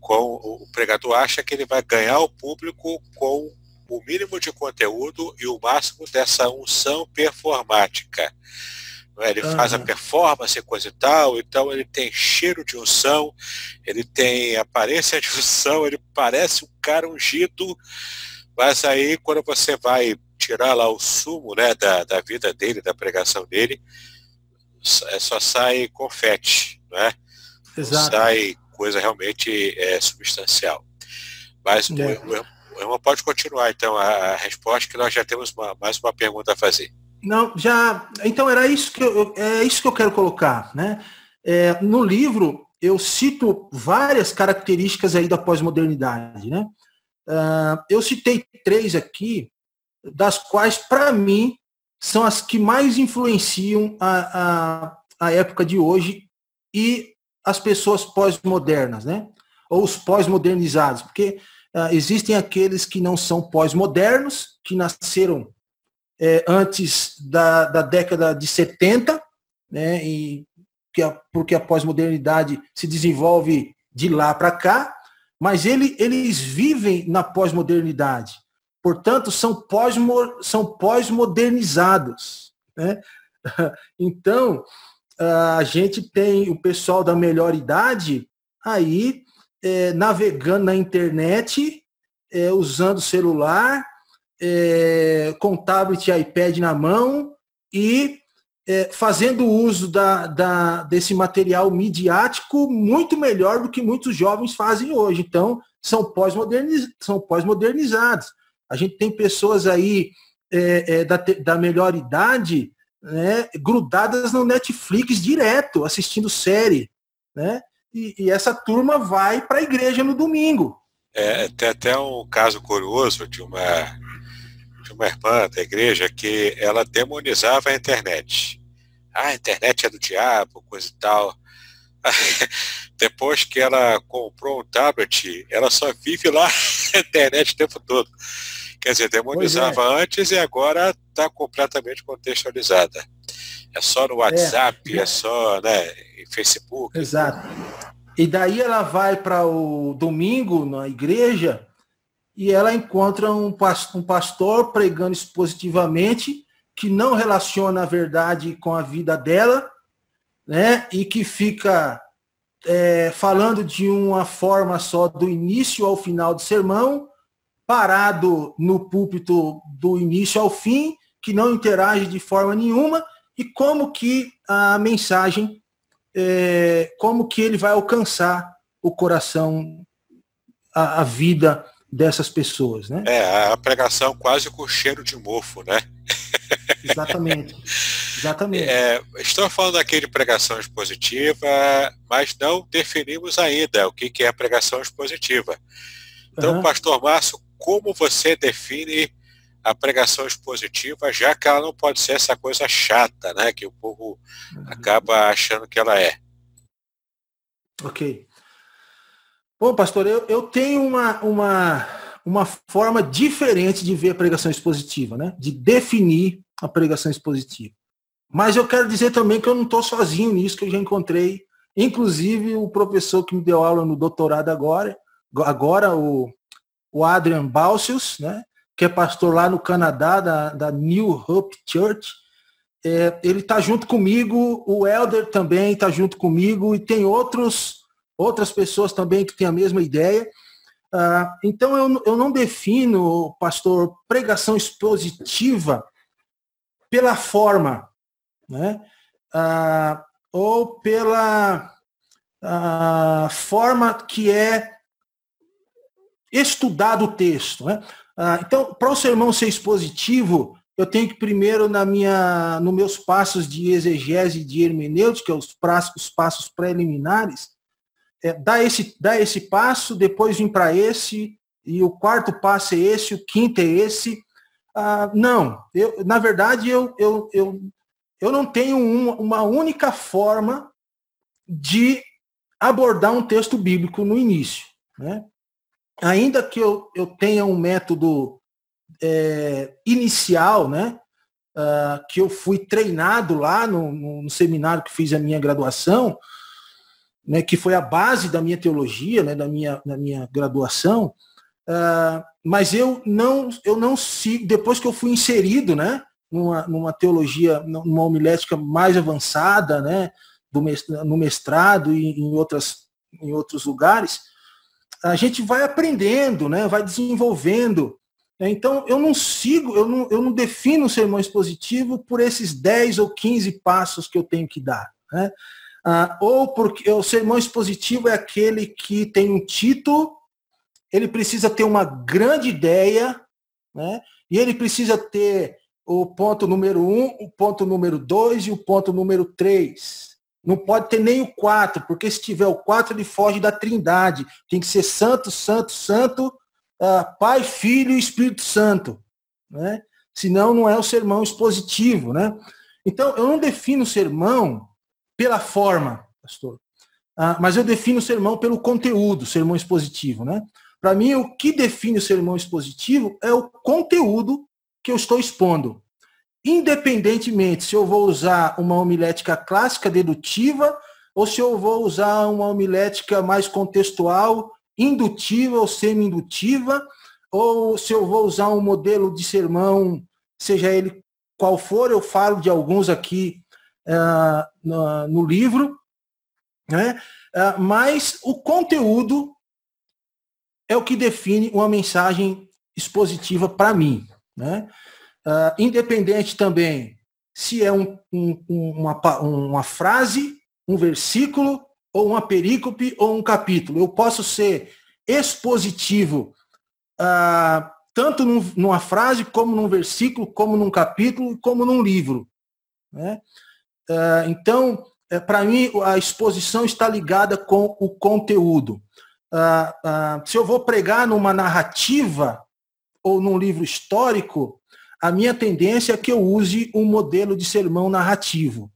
com o pregador acha que ele vai ganhar o público com o mínimo de conteúdo e o máximo dessa unção performática. É? Ele uhum. faz a performance, coisa e tal, então ele tem cheiro de unção, ele tem aparência de unção, ele parece um cara ungido, mas aí quando você vai tirar lá o sumo né, da, da vida dele, da pregação dele, é só sai confete, né? Exato. sai coisa realmente é, substancial. Mas é. o, irmão pode continuar, então, a, a resposta, que nós já temos uma, mais uma pergunta a fazer. Não, já. Então era isso que eu, é isso que eu quero colocar, né? É, no livro eu cito várias características aí da pós-modernidade, né? Uh, eu citei três aqui, das quais para mim são as que mais influenciam a, a, a época de hoje e as pessoas pós-modernas, né? Ou os pós-modernizados, porque Uh, existem aqueles que não são pós-modernos, que nasceram é, antes da, da década de 70, né, e que a, porque a pós-modernidade se desenvolve de lá para cá, mas ele, eles vivem na pós-modernidade. Portanto, são pós-modernizados. Né? Então, a gente tem o pessoal da melhor idade aí é, navegando na internet, é, usando celular, é, com tablet e iPad na mão e é, fazendo uso da, da, desse material midiático muito melhor do que muitos jovens fazem hoje. Então, são pós-modernizados. Pós a gente tem pessoas aí é, é, da, da melhor idade né, grudadas no Netflix direto, assistindo série. Né? E, e essa turma vai para a igreja no domingo. É, tem até um caso curioso de uma, de uma irmã da igreja que ela demonizava a internet. Ah, a internet é do diabo, coisa e tal. Depois que ela comprou um tablet, ela só vive lá na internet o tempo todo. Quer dizer, demonizava é. antes e agora está completamente contextualizada. É só no WhatsApp, é, é só né, em Facebook. Exato. E daí ela vai para o domingo na igreja e ela encontra um pastor pregando expositivamente que não relaciona a verdade com a vida dela, né? E que fica é, falando de uma forma só do início ao final do sermão, parado no púlpito do início ao fim, que não interage de forma nenhuma, e como que a mensagem, é, como que ele vai alcançar o coração, a, a, vida dessas pessoas, né? É, a pregação quase com cheiro de mofo, né? Exatamente. Exatamente. É, estou falando aqui de pregação expositiva, mas não definimos ainda o que, é pregação expositiva. Então, uhum. pastor Márcio, como você define a pregação expositiva, já que ela não pode ser essa coisa chata, né? Que o povo uhum. acaba achando que ela é. Ok. Bom, pastor, eu, eu tenho uma, uma, uma forma diferente de ver a pregação expositiva, né? De definir a pregação expositiva. Mas eu quero dizer também que eu não estou sozinho nisso, que eu já encontrei, inclusive o professor que me deu aula no doutorado agora, agora o o Adrian Balsius, né, que é pastor lá no Canadá, da, da New Hope Church. É, ele está junto comigo, o Elder também está junto comigo, e tem outros, outras pessoas também que têm a mesma ideia. Ah, então, eu, eu não defino, pastor, pregação expositiva pela forma, né? Ah, ou pela ah, forma que é estudado o texto. Né? Então, para o sermão ser expositivo, eu tenho que primeiro, na minha, nos meus passos de exegese e de hermenêutica, os, passos, os passos preliminares, é, dar, esse, dar esse passo, depois vir para esse, e o quarto passo é esse, o quinto é esse. Ah, não, eu, na verdade, eu, eu, eu, eu não tenho uma, uma única forma de abordar um texto bíblico no início. Né? ainda que eu, eu tenha um método é, inicial, né, uh, que eu fui treinado lá no, no, no, seminário que fiz a minha graduação, né, que foi a base da minha teologia, né, da minha, da minha graduação, uh, mas eu não, eu não sigo, depois que eu fui inserido, né, numa, numa teologia, numa homilética mais avançada, né, do, no mestrado e em, outras, em outros lugares, a gente vai aprendendo, né? vai desenvolvendo. Então, eu não sigo, eu não, eu não defino o sermão expositivo por esses 10 ou 15 passos que eu tenho que dar. Né? Ah, ou porque o sermão expositivo é aquele que tem um título, ele precisa ter uma grande ideia, né? e ele precisa ter o ponto número um, o ponto número dois e o ponto número três. Não pode ter nem o 4, porque se tiver o 4, ele foge da trindade. Tem que ser santo, santo, santo, uh, Pai, Filho e Espírito Santo. Né? Senão não é o sermão expositivo. Né? Então, eu não defino sermão pela forma, pastor. Uh, mas eu defino o sermão pelo conteúdo, sermão expositivo. Né? Para mim, o que define o sermão expositivo é o conteúdo que eu estou expondo. independentemente se eu vou usar uma homilética clássica dedutiva ou se eu vou usar uma homilética mais contextual, indutiva ou semi-indutiva, ou se eu vou usar um modelo de sermão, seja ele qual for, eu falo de alguns aqui uh, no, livro, né? Uh, mas o conteúdo é o que define uma mensagem expositiva para mim. Né? Uh, independente também se é um, um, uma, uma frase, um versículo, ou uma perícope, ou um capítulo. Eu posso ser expositivo tanto num, numa frase, como num versículo, como num capítulo, como num livro. Né? Uh, então, é, para mim, a exposição está ligada com o conteúdo. Uh, se eu vou pregar numa narrativa ou num livro histórico, a minha tendência é que eu use um modelo de sermão narrativo,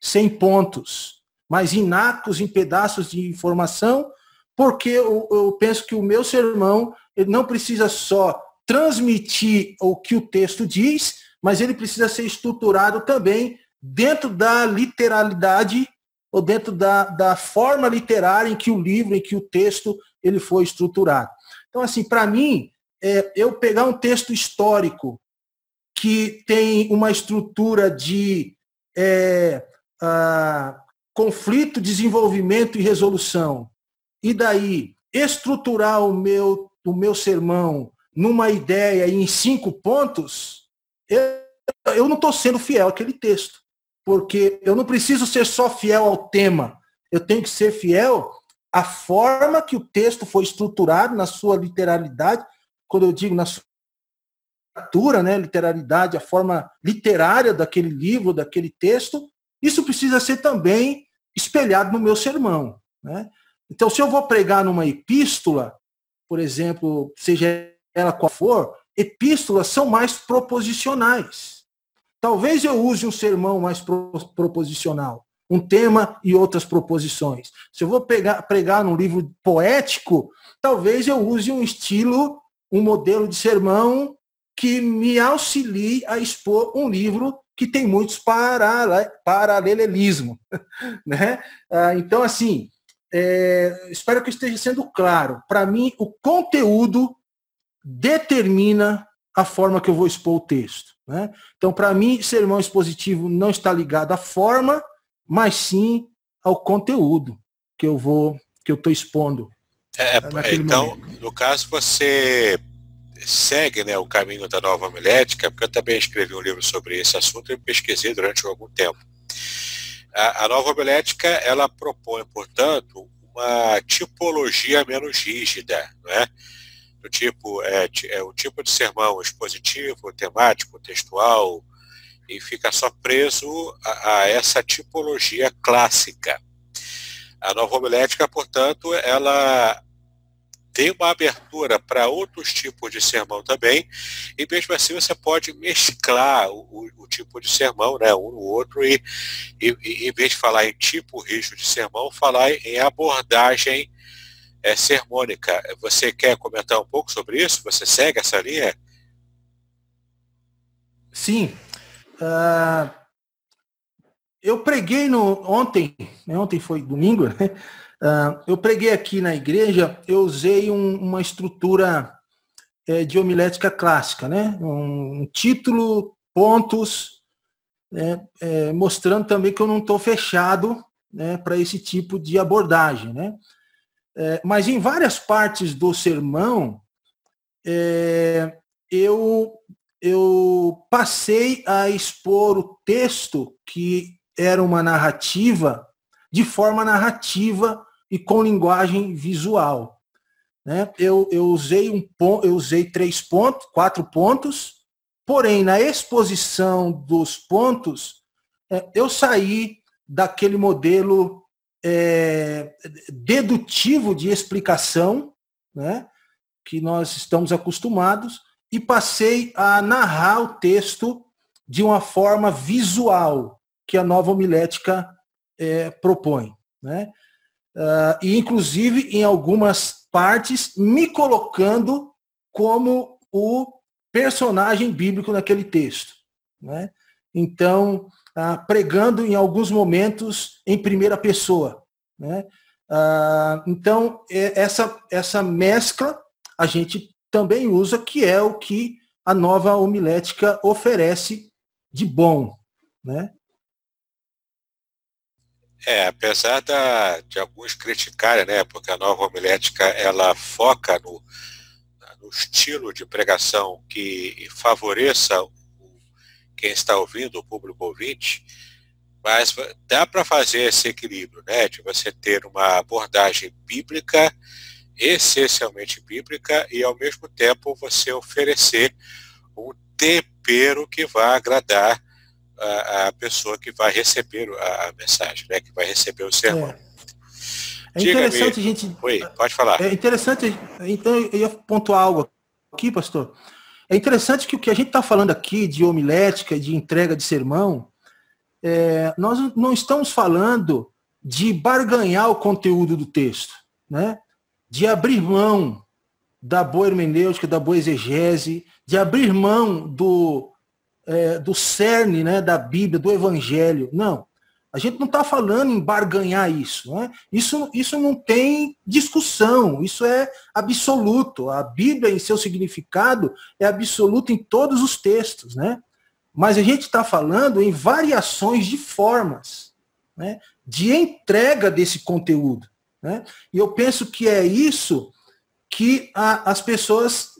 sem pontos, mas inacos em pedaços de informação, porque eu, eu penso que o meu sermão ele não precisa só transmitir o que o texto diz, mas ele precisa ser estruturado também dentro da literalidade ou dentro da, da forma literária em que o livro, em que o texto ele foi estruturado. Então, assim, para mim, é, eu pegar um texto histórico que tem uma estrutura de é, a, conflito, desenvolvimento e resolução, e daí estruturar o meu, o meu sermão numa ideia em cinco pontos, eu, eu não estou sendo fiel àquele texto. Porque eu não preciso ser só fiel ao tema, eu tenho que ser fiel à forma que o texto foi estruturado, na sua literalidade, quando eu digo na sua literatura, né, literalidade, a forma literária daquele livro, daquele texto, isso precisa ser também espelhado no meu sermão. Né? Então, se eu vou pregar numa epístola, por exemplo, seja ela qual for, epístolas são mais proposicionais. Talvez eu use um sermão mais proposicional, um tema e outras proposições. Se eu vou pegar, pregar num livro poético, talvez eu use um estilo, um modelo de sermão que me auxilie a expor um livro que tem muitos paralelismo. né? Ah, então, assim, é, espero que esteja sendo claro. Para mim, o conteúdo determina a forma que eu vou expor o texto. Né? Então, para mim, sermão expositivo não está ligado à forma, mas sim ao conteúdo que eu vou, que eu estou expondo. É, então, momento. no caso, você segue né, o caminho da nova homilética, porque eu também escrevi um livro sobre esse assunto e pesquisei durante algum tempo. A, a nova homilética, ela propõe, portanto, uma tipologia menos rígida, não é? Do tipo, é, é o tipo de sermão expositivo, temático, textual, e fica só preso a, a essa tipologia clássica. A nova homilética, portanto, ela tem uma abertura para outros tipos de sermão também, e mesmo assim você pode mesclar o, o, o tipo de sermão, né, um no outro, e, e, e, em vez de falar em tipo rígido de sermão, falar em abordagem é, sermônica. Você quer comentar um pouco sobre isso? Você segue essa linha? Sim. Uh, eu preguei no ontem, né, ontem foi domingo, né? Uh, eu preguei aqui na igreja, eu usei um, uma estrutura é, de homilética clássica, né? Um, um título, pontos, né? é, mostrando também que eu não estou fechado né, para esse tipo de abordagem, né? É, mas em várias partes do sermão, é, eu, eu passei a expor o texto, que era uma narrativa, de forma narrativa e com linguagem visual. Né? Eu, eu, usei um, eu usei três pontos, quatro pontos, porém, na exposição dos pontos, é, eu saí daquele modelo é, dedutivo de explicação, né, que nós estamos acostumados, e passei a narrar o texto de uma forma visual que a nova homilética é, propõe. Né? Uh, e, inclusive, em algumas partes, me colocando como o personagem bíblico naquele texto. Né? então ah, pregando em alguns momentos em primeira pessoa. Né? Ah, então, é, essa, essa mescla a gente também usa, que é o que a nova homilética oferece de bom. Né? É, apesar da, de alguns criticarem, né, porque a nova homilética ela foca no, no estilo de pregação que favoreça quem está ouvindo, o público ouvinte, mas dá para fazer esse equilíbrio, né, de você ter uma abordagem bíblica, essencialmente bíblica, e ao mesmo tempo você oferecer um tempero que vai agradar a, a pessoa que vai receber a, a, mensagem, né, que vai receber o sermão. É. É interessante a gente. Oi, pode falar. É interessante, então eu ia pontuar algo aqui, pastor. É interessante que o que a gente está falando aqui de homilética, de entrega de sermão, é, nós não estamos falando de barganhar o conteúdo do texto, né? de abrir mão da boa hermenêutica, da boa exegese, de abrir mão do, é, do cerne né, da Bíblia, do Evangelho. Não. A gente não está falando em barganhar isso. Né? Isso, isso não tem discussão, isso é absoluto. A Bíblia, em seu significado, é absoluto em todos os textos. Né? Mas a gente está falando em variações de formas, né? de entrega desse conteúdo. Né? E eu penso que é isso que a, as pessoas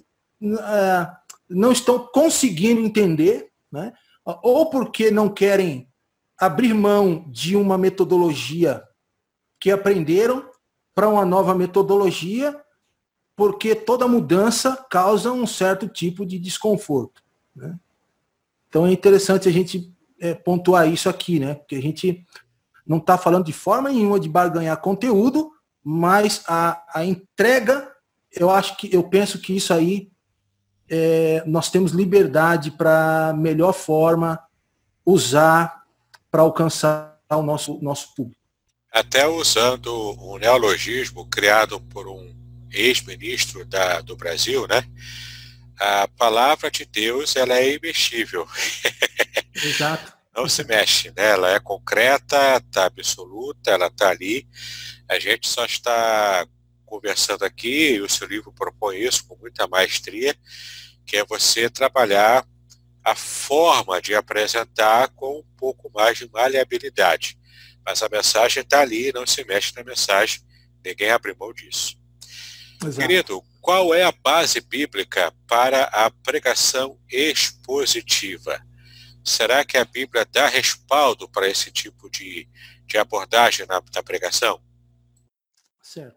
uh, não estão conseguindo entender né? ou porque não querem abrir mão de uma metodologia que aprenderam para uma nova metodologia, porque toda mudança causa um certo tipo de desconforto. Né? Então é interessante a gente é, pontuar isso aqui, né? Porque a gente não está falando de forma nenhuma de barganhar conteúdo, mas a, a entrega, eu acho que eu penso que isso aí é, nós temos liberdade para melhor forma usar para alcançar o nosso, nosso público. Até usando um neologismo criado por um ex-ministro do Brasil, né? A palavra de Deus ela é imexível. Exato. Não se mexe, né? Ela é concreta, está absoluta, ela está ali. A gente só está conversando aqui, e o seu livro propõe isso com muita maestria, que é você trabalhar a forma de apresentar com um pouco mais de maleabilidade. Mas a mensagem está ali, não se mexe na mensagem, ninguém abre mão disso. Exato. Querido, qual é a base bíblica para a pregação expositiva? Será que a Bíblia dá respaldo para esse tipo de, de abordagem na, na pregação? Certo.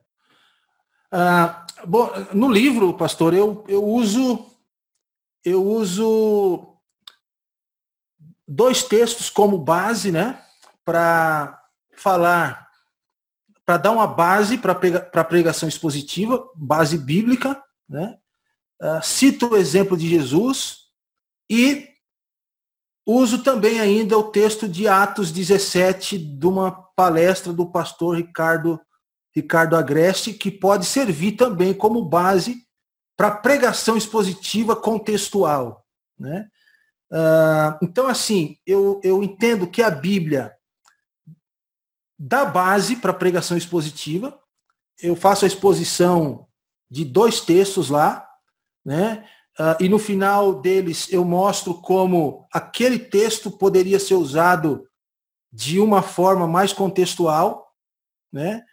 Ah, bom, no livro, pastor, eu, eu uso eu uso dois textos como base, né, para falar, para dar uma base para a pregação expositiva, base bíblica, né? Uh, cito o exemplo de Jesus e uso também ainda o texto de Atos 17 de uma palestra do pastor Ricardo Ricardo Agreste, que pode servir também como base para pregação expositiva contextual. Né? Uh, então, assim, eu, eu entendo que a Bíblia dá base para pregação expositiva. Eu faço a exposição de dois textos lá, né? Uh, e no final deles eu mostro como aquele texto poderia ser usado de uma forma mais contextual, né?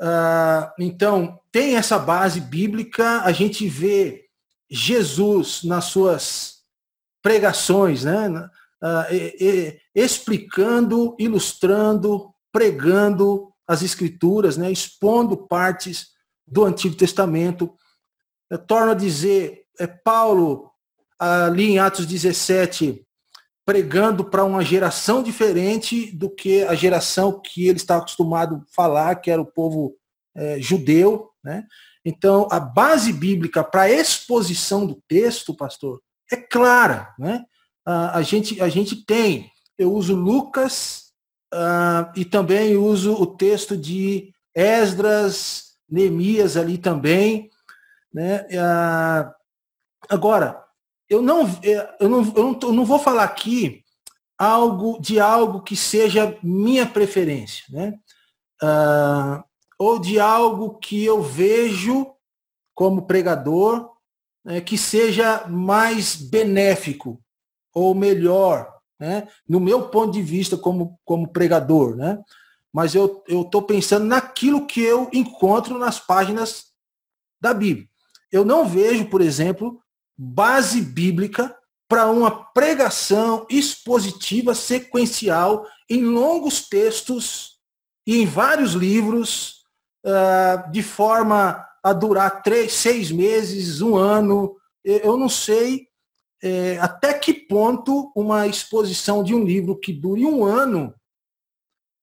Uh, então, tem essa base bíblica, a gente vê Jesus nas suas pregações, né? E, explicando, ilustrando, pregando as escrituras, né? expondo partes do Antigo Testamento. Eu torno a dizer, é Paulo, ali em Atos 17, pregando para uma geração diferente do que a geração que ele está acostumado a falar, que era o povo é, judeu. Né? Então, a base bíblica para a exposição do texto, pastor, é clara. Né? A, a, gente, a gente tem, eu uso Lucas uh, e também uso o texto de Esdras, Neemias ali também. Né? Uh, agora, eu não, é, eu não, eu não, eu não vou falar aqui algo de algo que seja minha preferência, né? Uh, ou de algo que eu vejo como pregador né, que seja mais benéfico ou melhor, né, no meu ponto de vista como, como pregador, né? Mas eu estou pensando naquilo que eu encontro nas páginas da Bíblia. Eu não vejo, por exemplo, base bíblica para uma pregação expositiva sequencial em longos textos e em vários livros, uh, de forma a durar três, seis meses, um ano. Eu não sei é, até que ponto uma exposição de um livro que dure um ano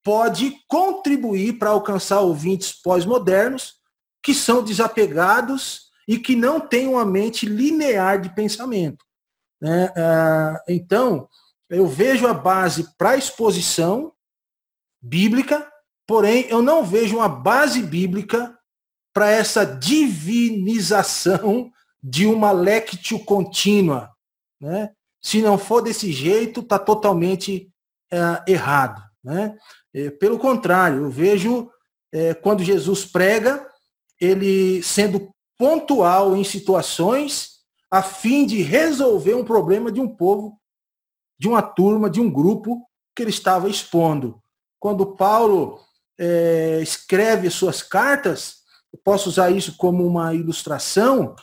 pode contribuir para alcançar ouvintes pós-modernos que são desapegados e que não têm uma mente linear de pensamento. Né? Ah, então, eu vejo a base para a exposição bíblica, porém, eu não vejo uma base bíblica para essa divinização de uma lectio contínua. Né? Se não for desse jeito, está totalmente é, errado. Né? É, pelo contrário, eu vejo é, quando Jesus prega, ele sendo pontual em situações a fim de resolver um problema de um povo, de uma turma, de um grupo que ele estava expondo. Quando Paulo é, escreve suas cartas, eu posso usar isso como uma ilustração,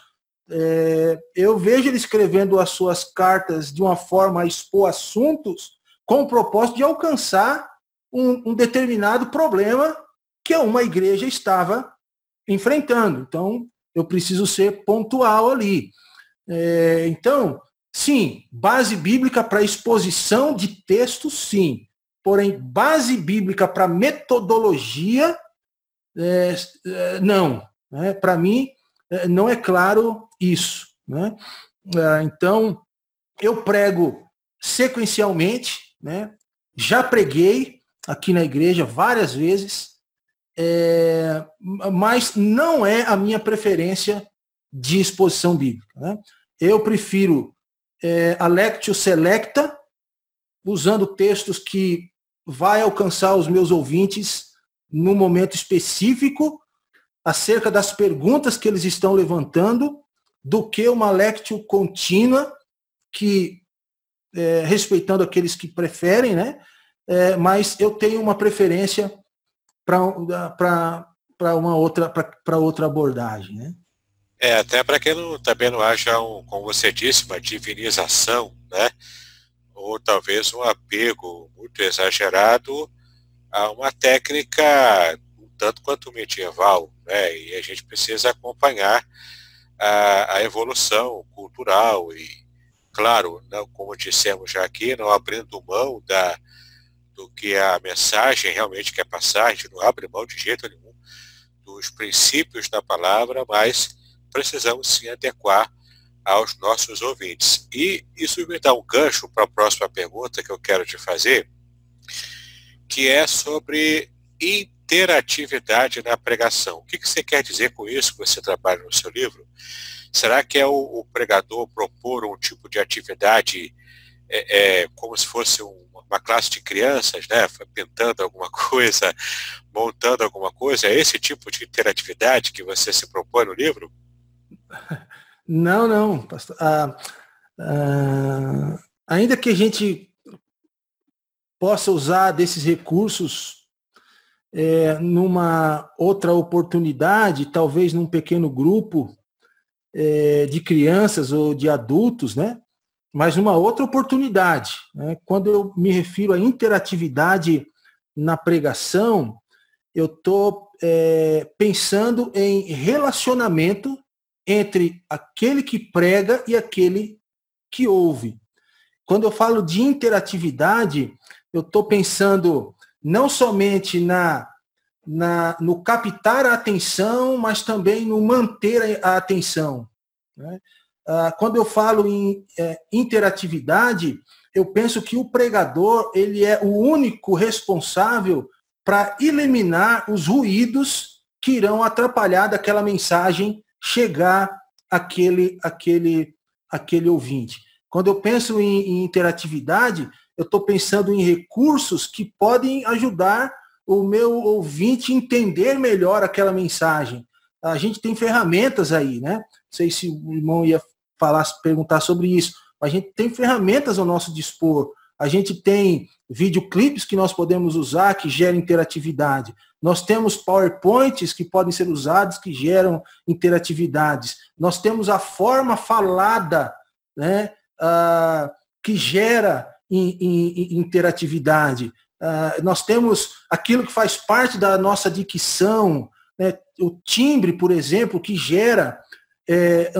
é, eu vejo ele escrevendo as suas cartas de uma forma a expor assuntos com o propósito de alcançar um, um determinado problema que uma igreja estava enfrentando. Então, eu preciso ser pontual ali. É, então, sim, base bíblica para exposição de textos, sim. Porém, base bíblica para metodologia, é, é, não. Né? Para mim, é, não é claro isso. Né? É, então, eu prego sequencialmente, né? já preguei aqui na igreja várias vezes, é, mas não é a minha preferência de exposição bíblica. Né? Eu prefiro é, a Lectio Selecta, usando textos que vai alcançar os meus ouvintes no momento específico, acerca das perguntas que eles estão levantando, do que uma lectio contínua, que é, respeitando aqueles que preferem, né? É, mas eu tenho uma preferência para uma outra para outra abordagem, né? É, até para que não, também não haja, um, como você disse, uma divinização, né? ou talvez um apego muito exagerado a uma técnica tanto quanto medieval, né? e a gente precisa acompanhar a, a evolução cultural e, claro, não, como dissemos já aqui, não abrindo mão da, do que a mensagem realmente quer passar, a gente não abre mão de jeito nenhum dos princípios da palavra, mas precisamos sim adequar aos nossos ouvintes. E isso me dá um gancho para a próxima pergunta que eu quero te fazer, que é sobre interatividade na pregação. O que, que você quer dizer com isso que você trabalha no seu livro? Será que é o, o pregador propor um tipo de atividade é, é, como se fosse um, uma classe de crianças, né, pintando alguma coisa, montando alguma coisa? É esse tipo de interatividade que você se propõe no livro? Não, não. Pastor. Ah, ah, ainda que a gente possa usar desses recursos é, numa outra oportunidade, talvez num pequeno grupo é, de crianças ou de adultos, né? Mas numa outra oportunidade. Né? Quando eu me refiro à interatividade na pregação, eu estou é, pensando em relacionamento entre aquele que prega e aquele que ouve. Quando eu falo de interatividade, eu estou pensando não somente na, na, no captar a atenção, mas também no manter a atenção. Né? Ah, quando eu falo em é, interatividade, eu penso que o pregador ele é o único responsável para eliminar os ruídos que irão atrapalhar daquela mensagem chegar aquele, aquele, aquele ouvinte. Quando eu penso em, em interatividade, eu estou pensando em recursos que podem ajudar o meu ouvinte a entender melhor aquela mensagem. A gente tem ferramentas aí, né? Não sei se o irmão ia falar, perguntar sobre isso. A gente tem ferramentas ao nosso dispor. A gente tem videoclipes que nós podemos usar que geram interatividade. Nós temos PowerPoints que podem ser usados que geram interatividades. Nós temos a forma falada né, uh, que gera in, in, interatividade. Uh, nós temos aquilo que faz parte da nossa dicção, né, o timbre, por exemplo, que gera é,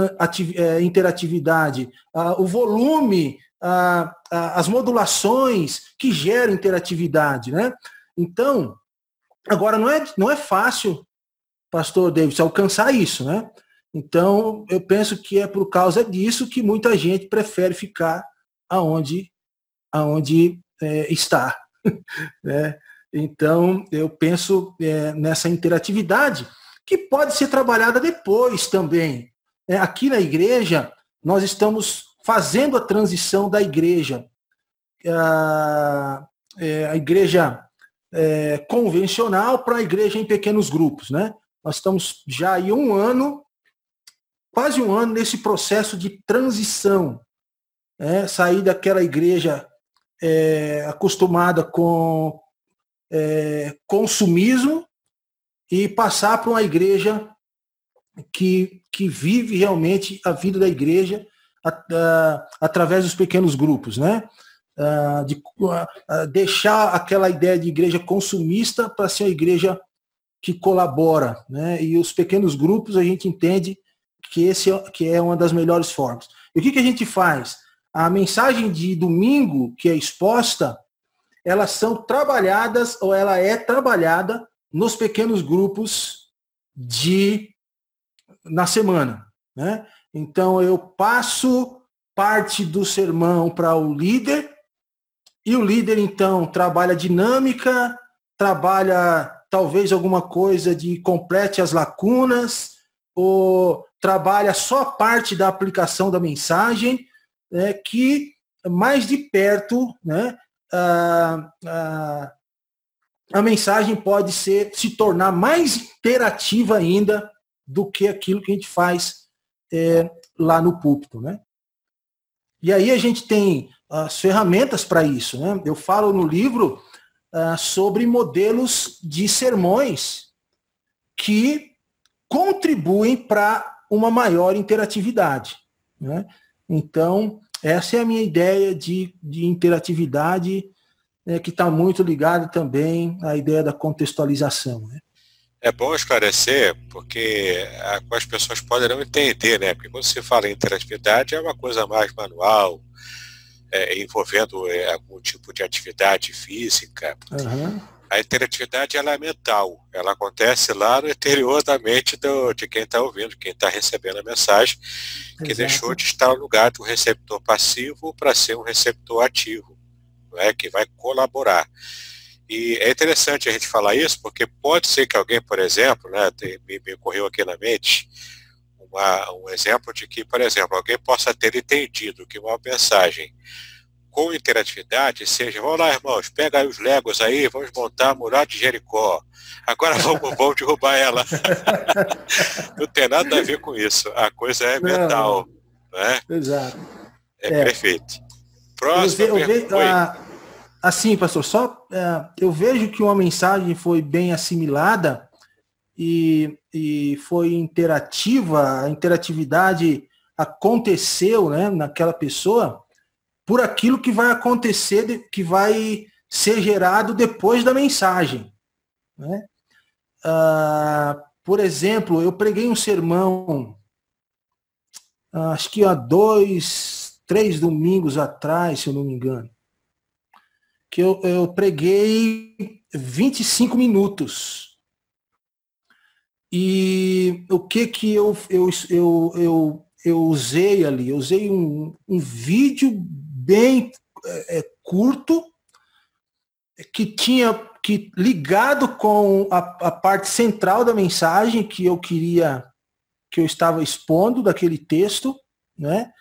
é, interatividade, uh, o volume, uh, as modulações que geram interatividade. Né? Então, agora não é, não é fácil, pastor Davis, alcançar isso. Né? Então, eu penso que é por causa disso que muita gente prefere ficar aonde, aonde é, está. né? Então, eu penso é, nessa interatividade, que pode ser trabalhada depois também. É, aqui na igreja, nós estamos fazendo a transição da igreja. A, é, a igreja é, convencional para a igreja em pequenos grupos. Né? Nós estamos já aí um ano quase um ano nesse processo de transição. É, sair daquela igreja é, acostumada com é, consumismo e passar para uma igreja que, que vive realmente a vida da igreja a, a, através dos pequenos grupos, né? A, de deixar aquela ideia de igreja consumista para ser uma igreja que colabora, né? E os pequenos grupos a gente entende que esse é, que é uma das melhores formas. E o que, que a gente faz? A mensagem de domingo que é exposta, elas são trabalhadas ou ela é trabalhada nos pequenos grupos de na semana, né? Então eu passo parte do sermão para o líder e o líder então trabalha dinâmica, trabalha talvez alguma coisa de complete as lacunas ou trabalha só parte da aplicação da mensagem, né, que mais de perto, né, a, a, a mensagem pode ser se tornar mais interativa ainda do que aquilo que a gente faz é, lá no púlpito, né? E aí a gente tem as ferramentas para isso, né? Eu falo no livro uh, sobre modelos de sermões que contribuem para uma maior interatividade. Né? Então, essa é a minha ideia de, de interatividade, né, que está muito ligada também à ideia da contextualização. Né? É bom esclarecer, porque as pessoas poderão entender, né? Porque quando se fala em interatividade é uma coisa mais manual, é, envolvendo é, algum tipo de atividade física. Uhum a interatividade ela é mental, ela acontece lá no interior da mente do, de quem está ouvindo, quem está recebendo a mensagem, que Exato. deixou de estar no lugar do receptor passivo para ser um receptor ativo, não é? que vai colaborar. E é interessante a gente falar isso, porque pode ser que alguém, por exemplo, né, me, me ocorreu aqui na mente, uma, um exemplo de que, por exemplo, alguém possa ter entendido que uma mensagem com interatividade seja, vamos lá, irmãos, pega aí os legos aí, vamos montar a muralha de Jericó. Agora vamos, vamos derrubar ela. não tem nada a ver com isso. A coisa é mental. Não. Né? Exato. É, é, perfeito. Próximo. Eu, ve, eu ah, assim, pastor, só é, eu vejo que uma mensagem foi bem assimilada e, e foi interativa, a interatividade aconteceu né, naquela pessoa por aquilo que vai acontecer, que vai ser gerado depois da mensagem. Né? Ah, por exemplo, eu preguei um sermão, acho que há dois, três domingos atrás, se eu não me engano, que eu, eu preguei 25 minutos. E o que que eu, eu, eu, eu, eu usei ali? Eu usei um, um vídeo bem é, é, curto, que tinha que ligado com a, a, parte central da mensagem que eu queria, que eu estava expondo daquele texto, né?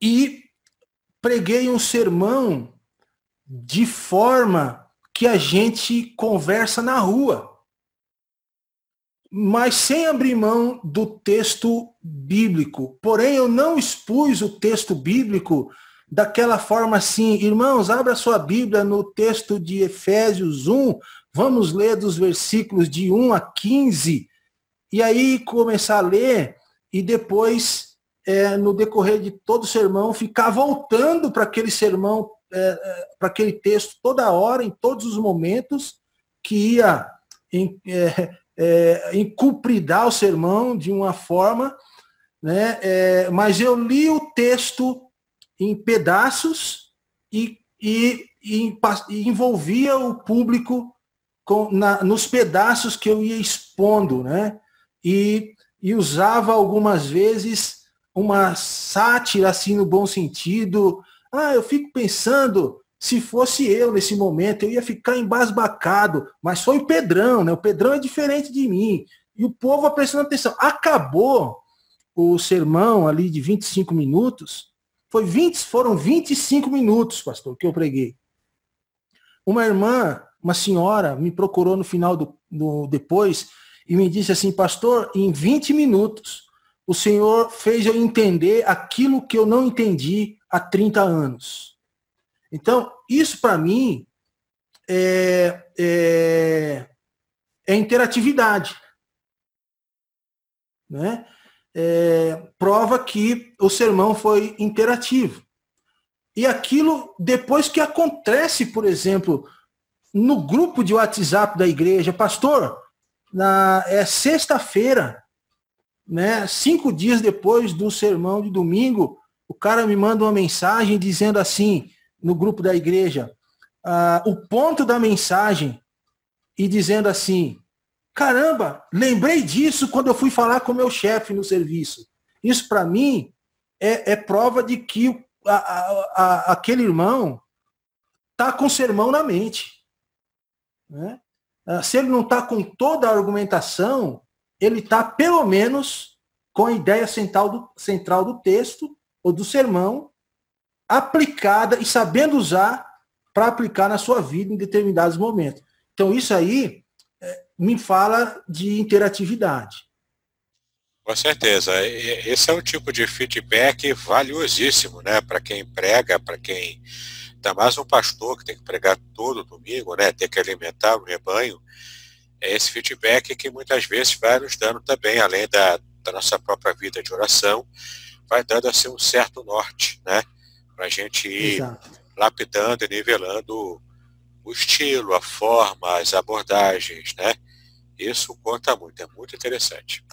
E preguei um sermão de forma que a gente conversa na rua, mas sem abrir mão do texto bíblico. Porém, eu não expus o texto bíblico daquela forma assim, irmãos, abra sua Bíblia no texto de Efésios 1, vamos ler dos versículos de 1 a 15, e aí começar a ler, e depois, é, no decorrer de todo o sermão, ficar voltando para aquele sermão, é, é, para aquele texto toda hora, em todos os momentos, que ia em, é, é, encupridar o sermão de uma forma, né? É, mas eu li o texto em pedaços e, e, e, e envolvia o público com, na, nos pedaços que eu ia expondo, né? E, e usava algumas vezes uma sátira, assim, no bom sentido. Ah, eu fico pensando, se fosse eu nesse momento, eu ia ficar embasbacado, mas foi o Pedrão, né? O Pedrão é diferente de mim. E o povo prestando atenção. Acabou o sermão ali de 25 minutos, foi 20, foram 25 minutos, pastor, que eu preguei. Uma irmã, uma senhora, me procurou no final do, do depois e me disse assim, pastor, em 20 minutos, o senhor fez eu entender aquilo que eu não entendi há 30 anos. Então, isso para mim é, é, é interatividade. Né? É, prova que o sermão foi interativo. E aquilo, depois que acontece, por exemplo, no grupo de WhatsApp da igreja, pastor, na, é sexta-feira, né, cinco dias depois do sermão de domingo, o cara me manda uma mensagem dizendo assim, no grupo da igreja, ah, o ponto da mensagem, e dizendo assim, Caramba, lembrei disso quando eu fui falar com meu chefe no serviço. Isso para mim é, é, prova de que a, a, a, aquele irmão tá com sermão na mente. Né? Ah, se ele não está com toda a argumentação, ele está pelo menos com a ideia central do, central do texto ou do sermão aplicada e sabendo usar para aplicar na sua vida em determinados momentos. Então isso aí me fala de interatividade. Com certeza. Esse é um tipo de feedback valiosíssimo, né? Para quem prega, para quem. Ainda mais um pastor que tem que pregar todo domingo, né? Tem que alimentar o rebanho. É esse feedback que muitas vezes vai nos dando também, além da, da nossa própria vida de oração, vai dando assim um certo norte, né? Para a gente ir Exato. lapidando e nivelando o estilo, a forma, as abordagens, né? Isso conta muito, é muito interessante.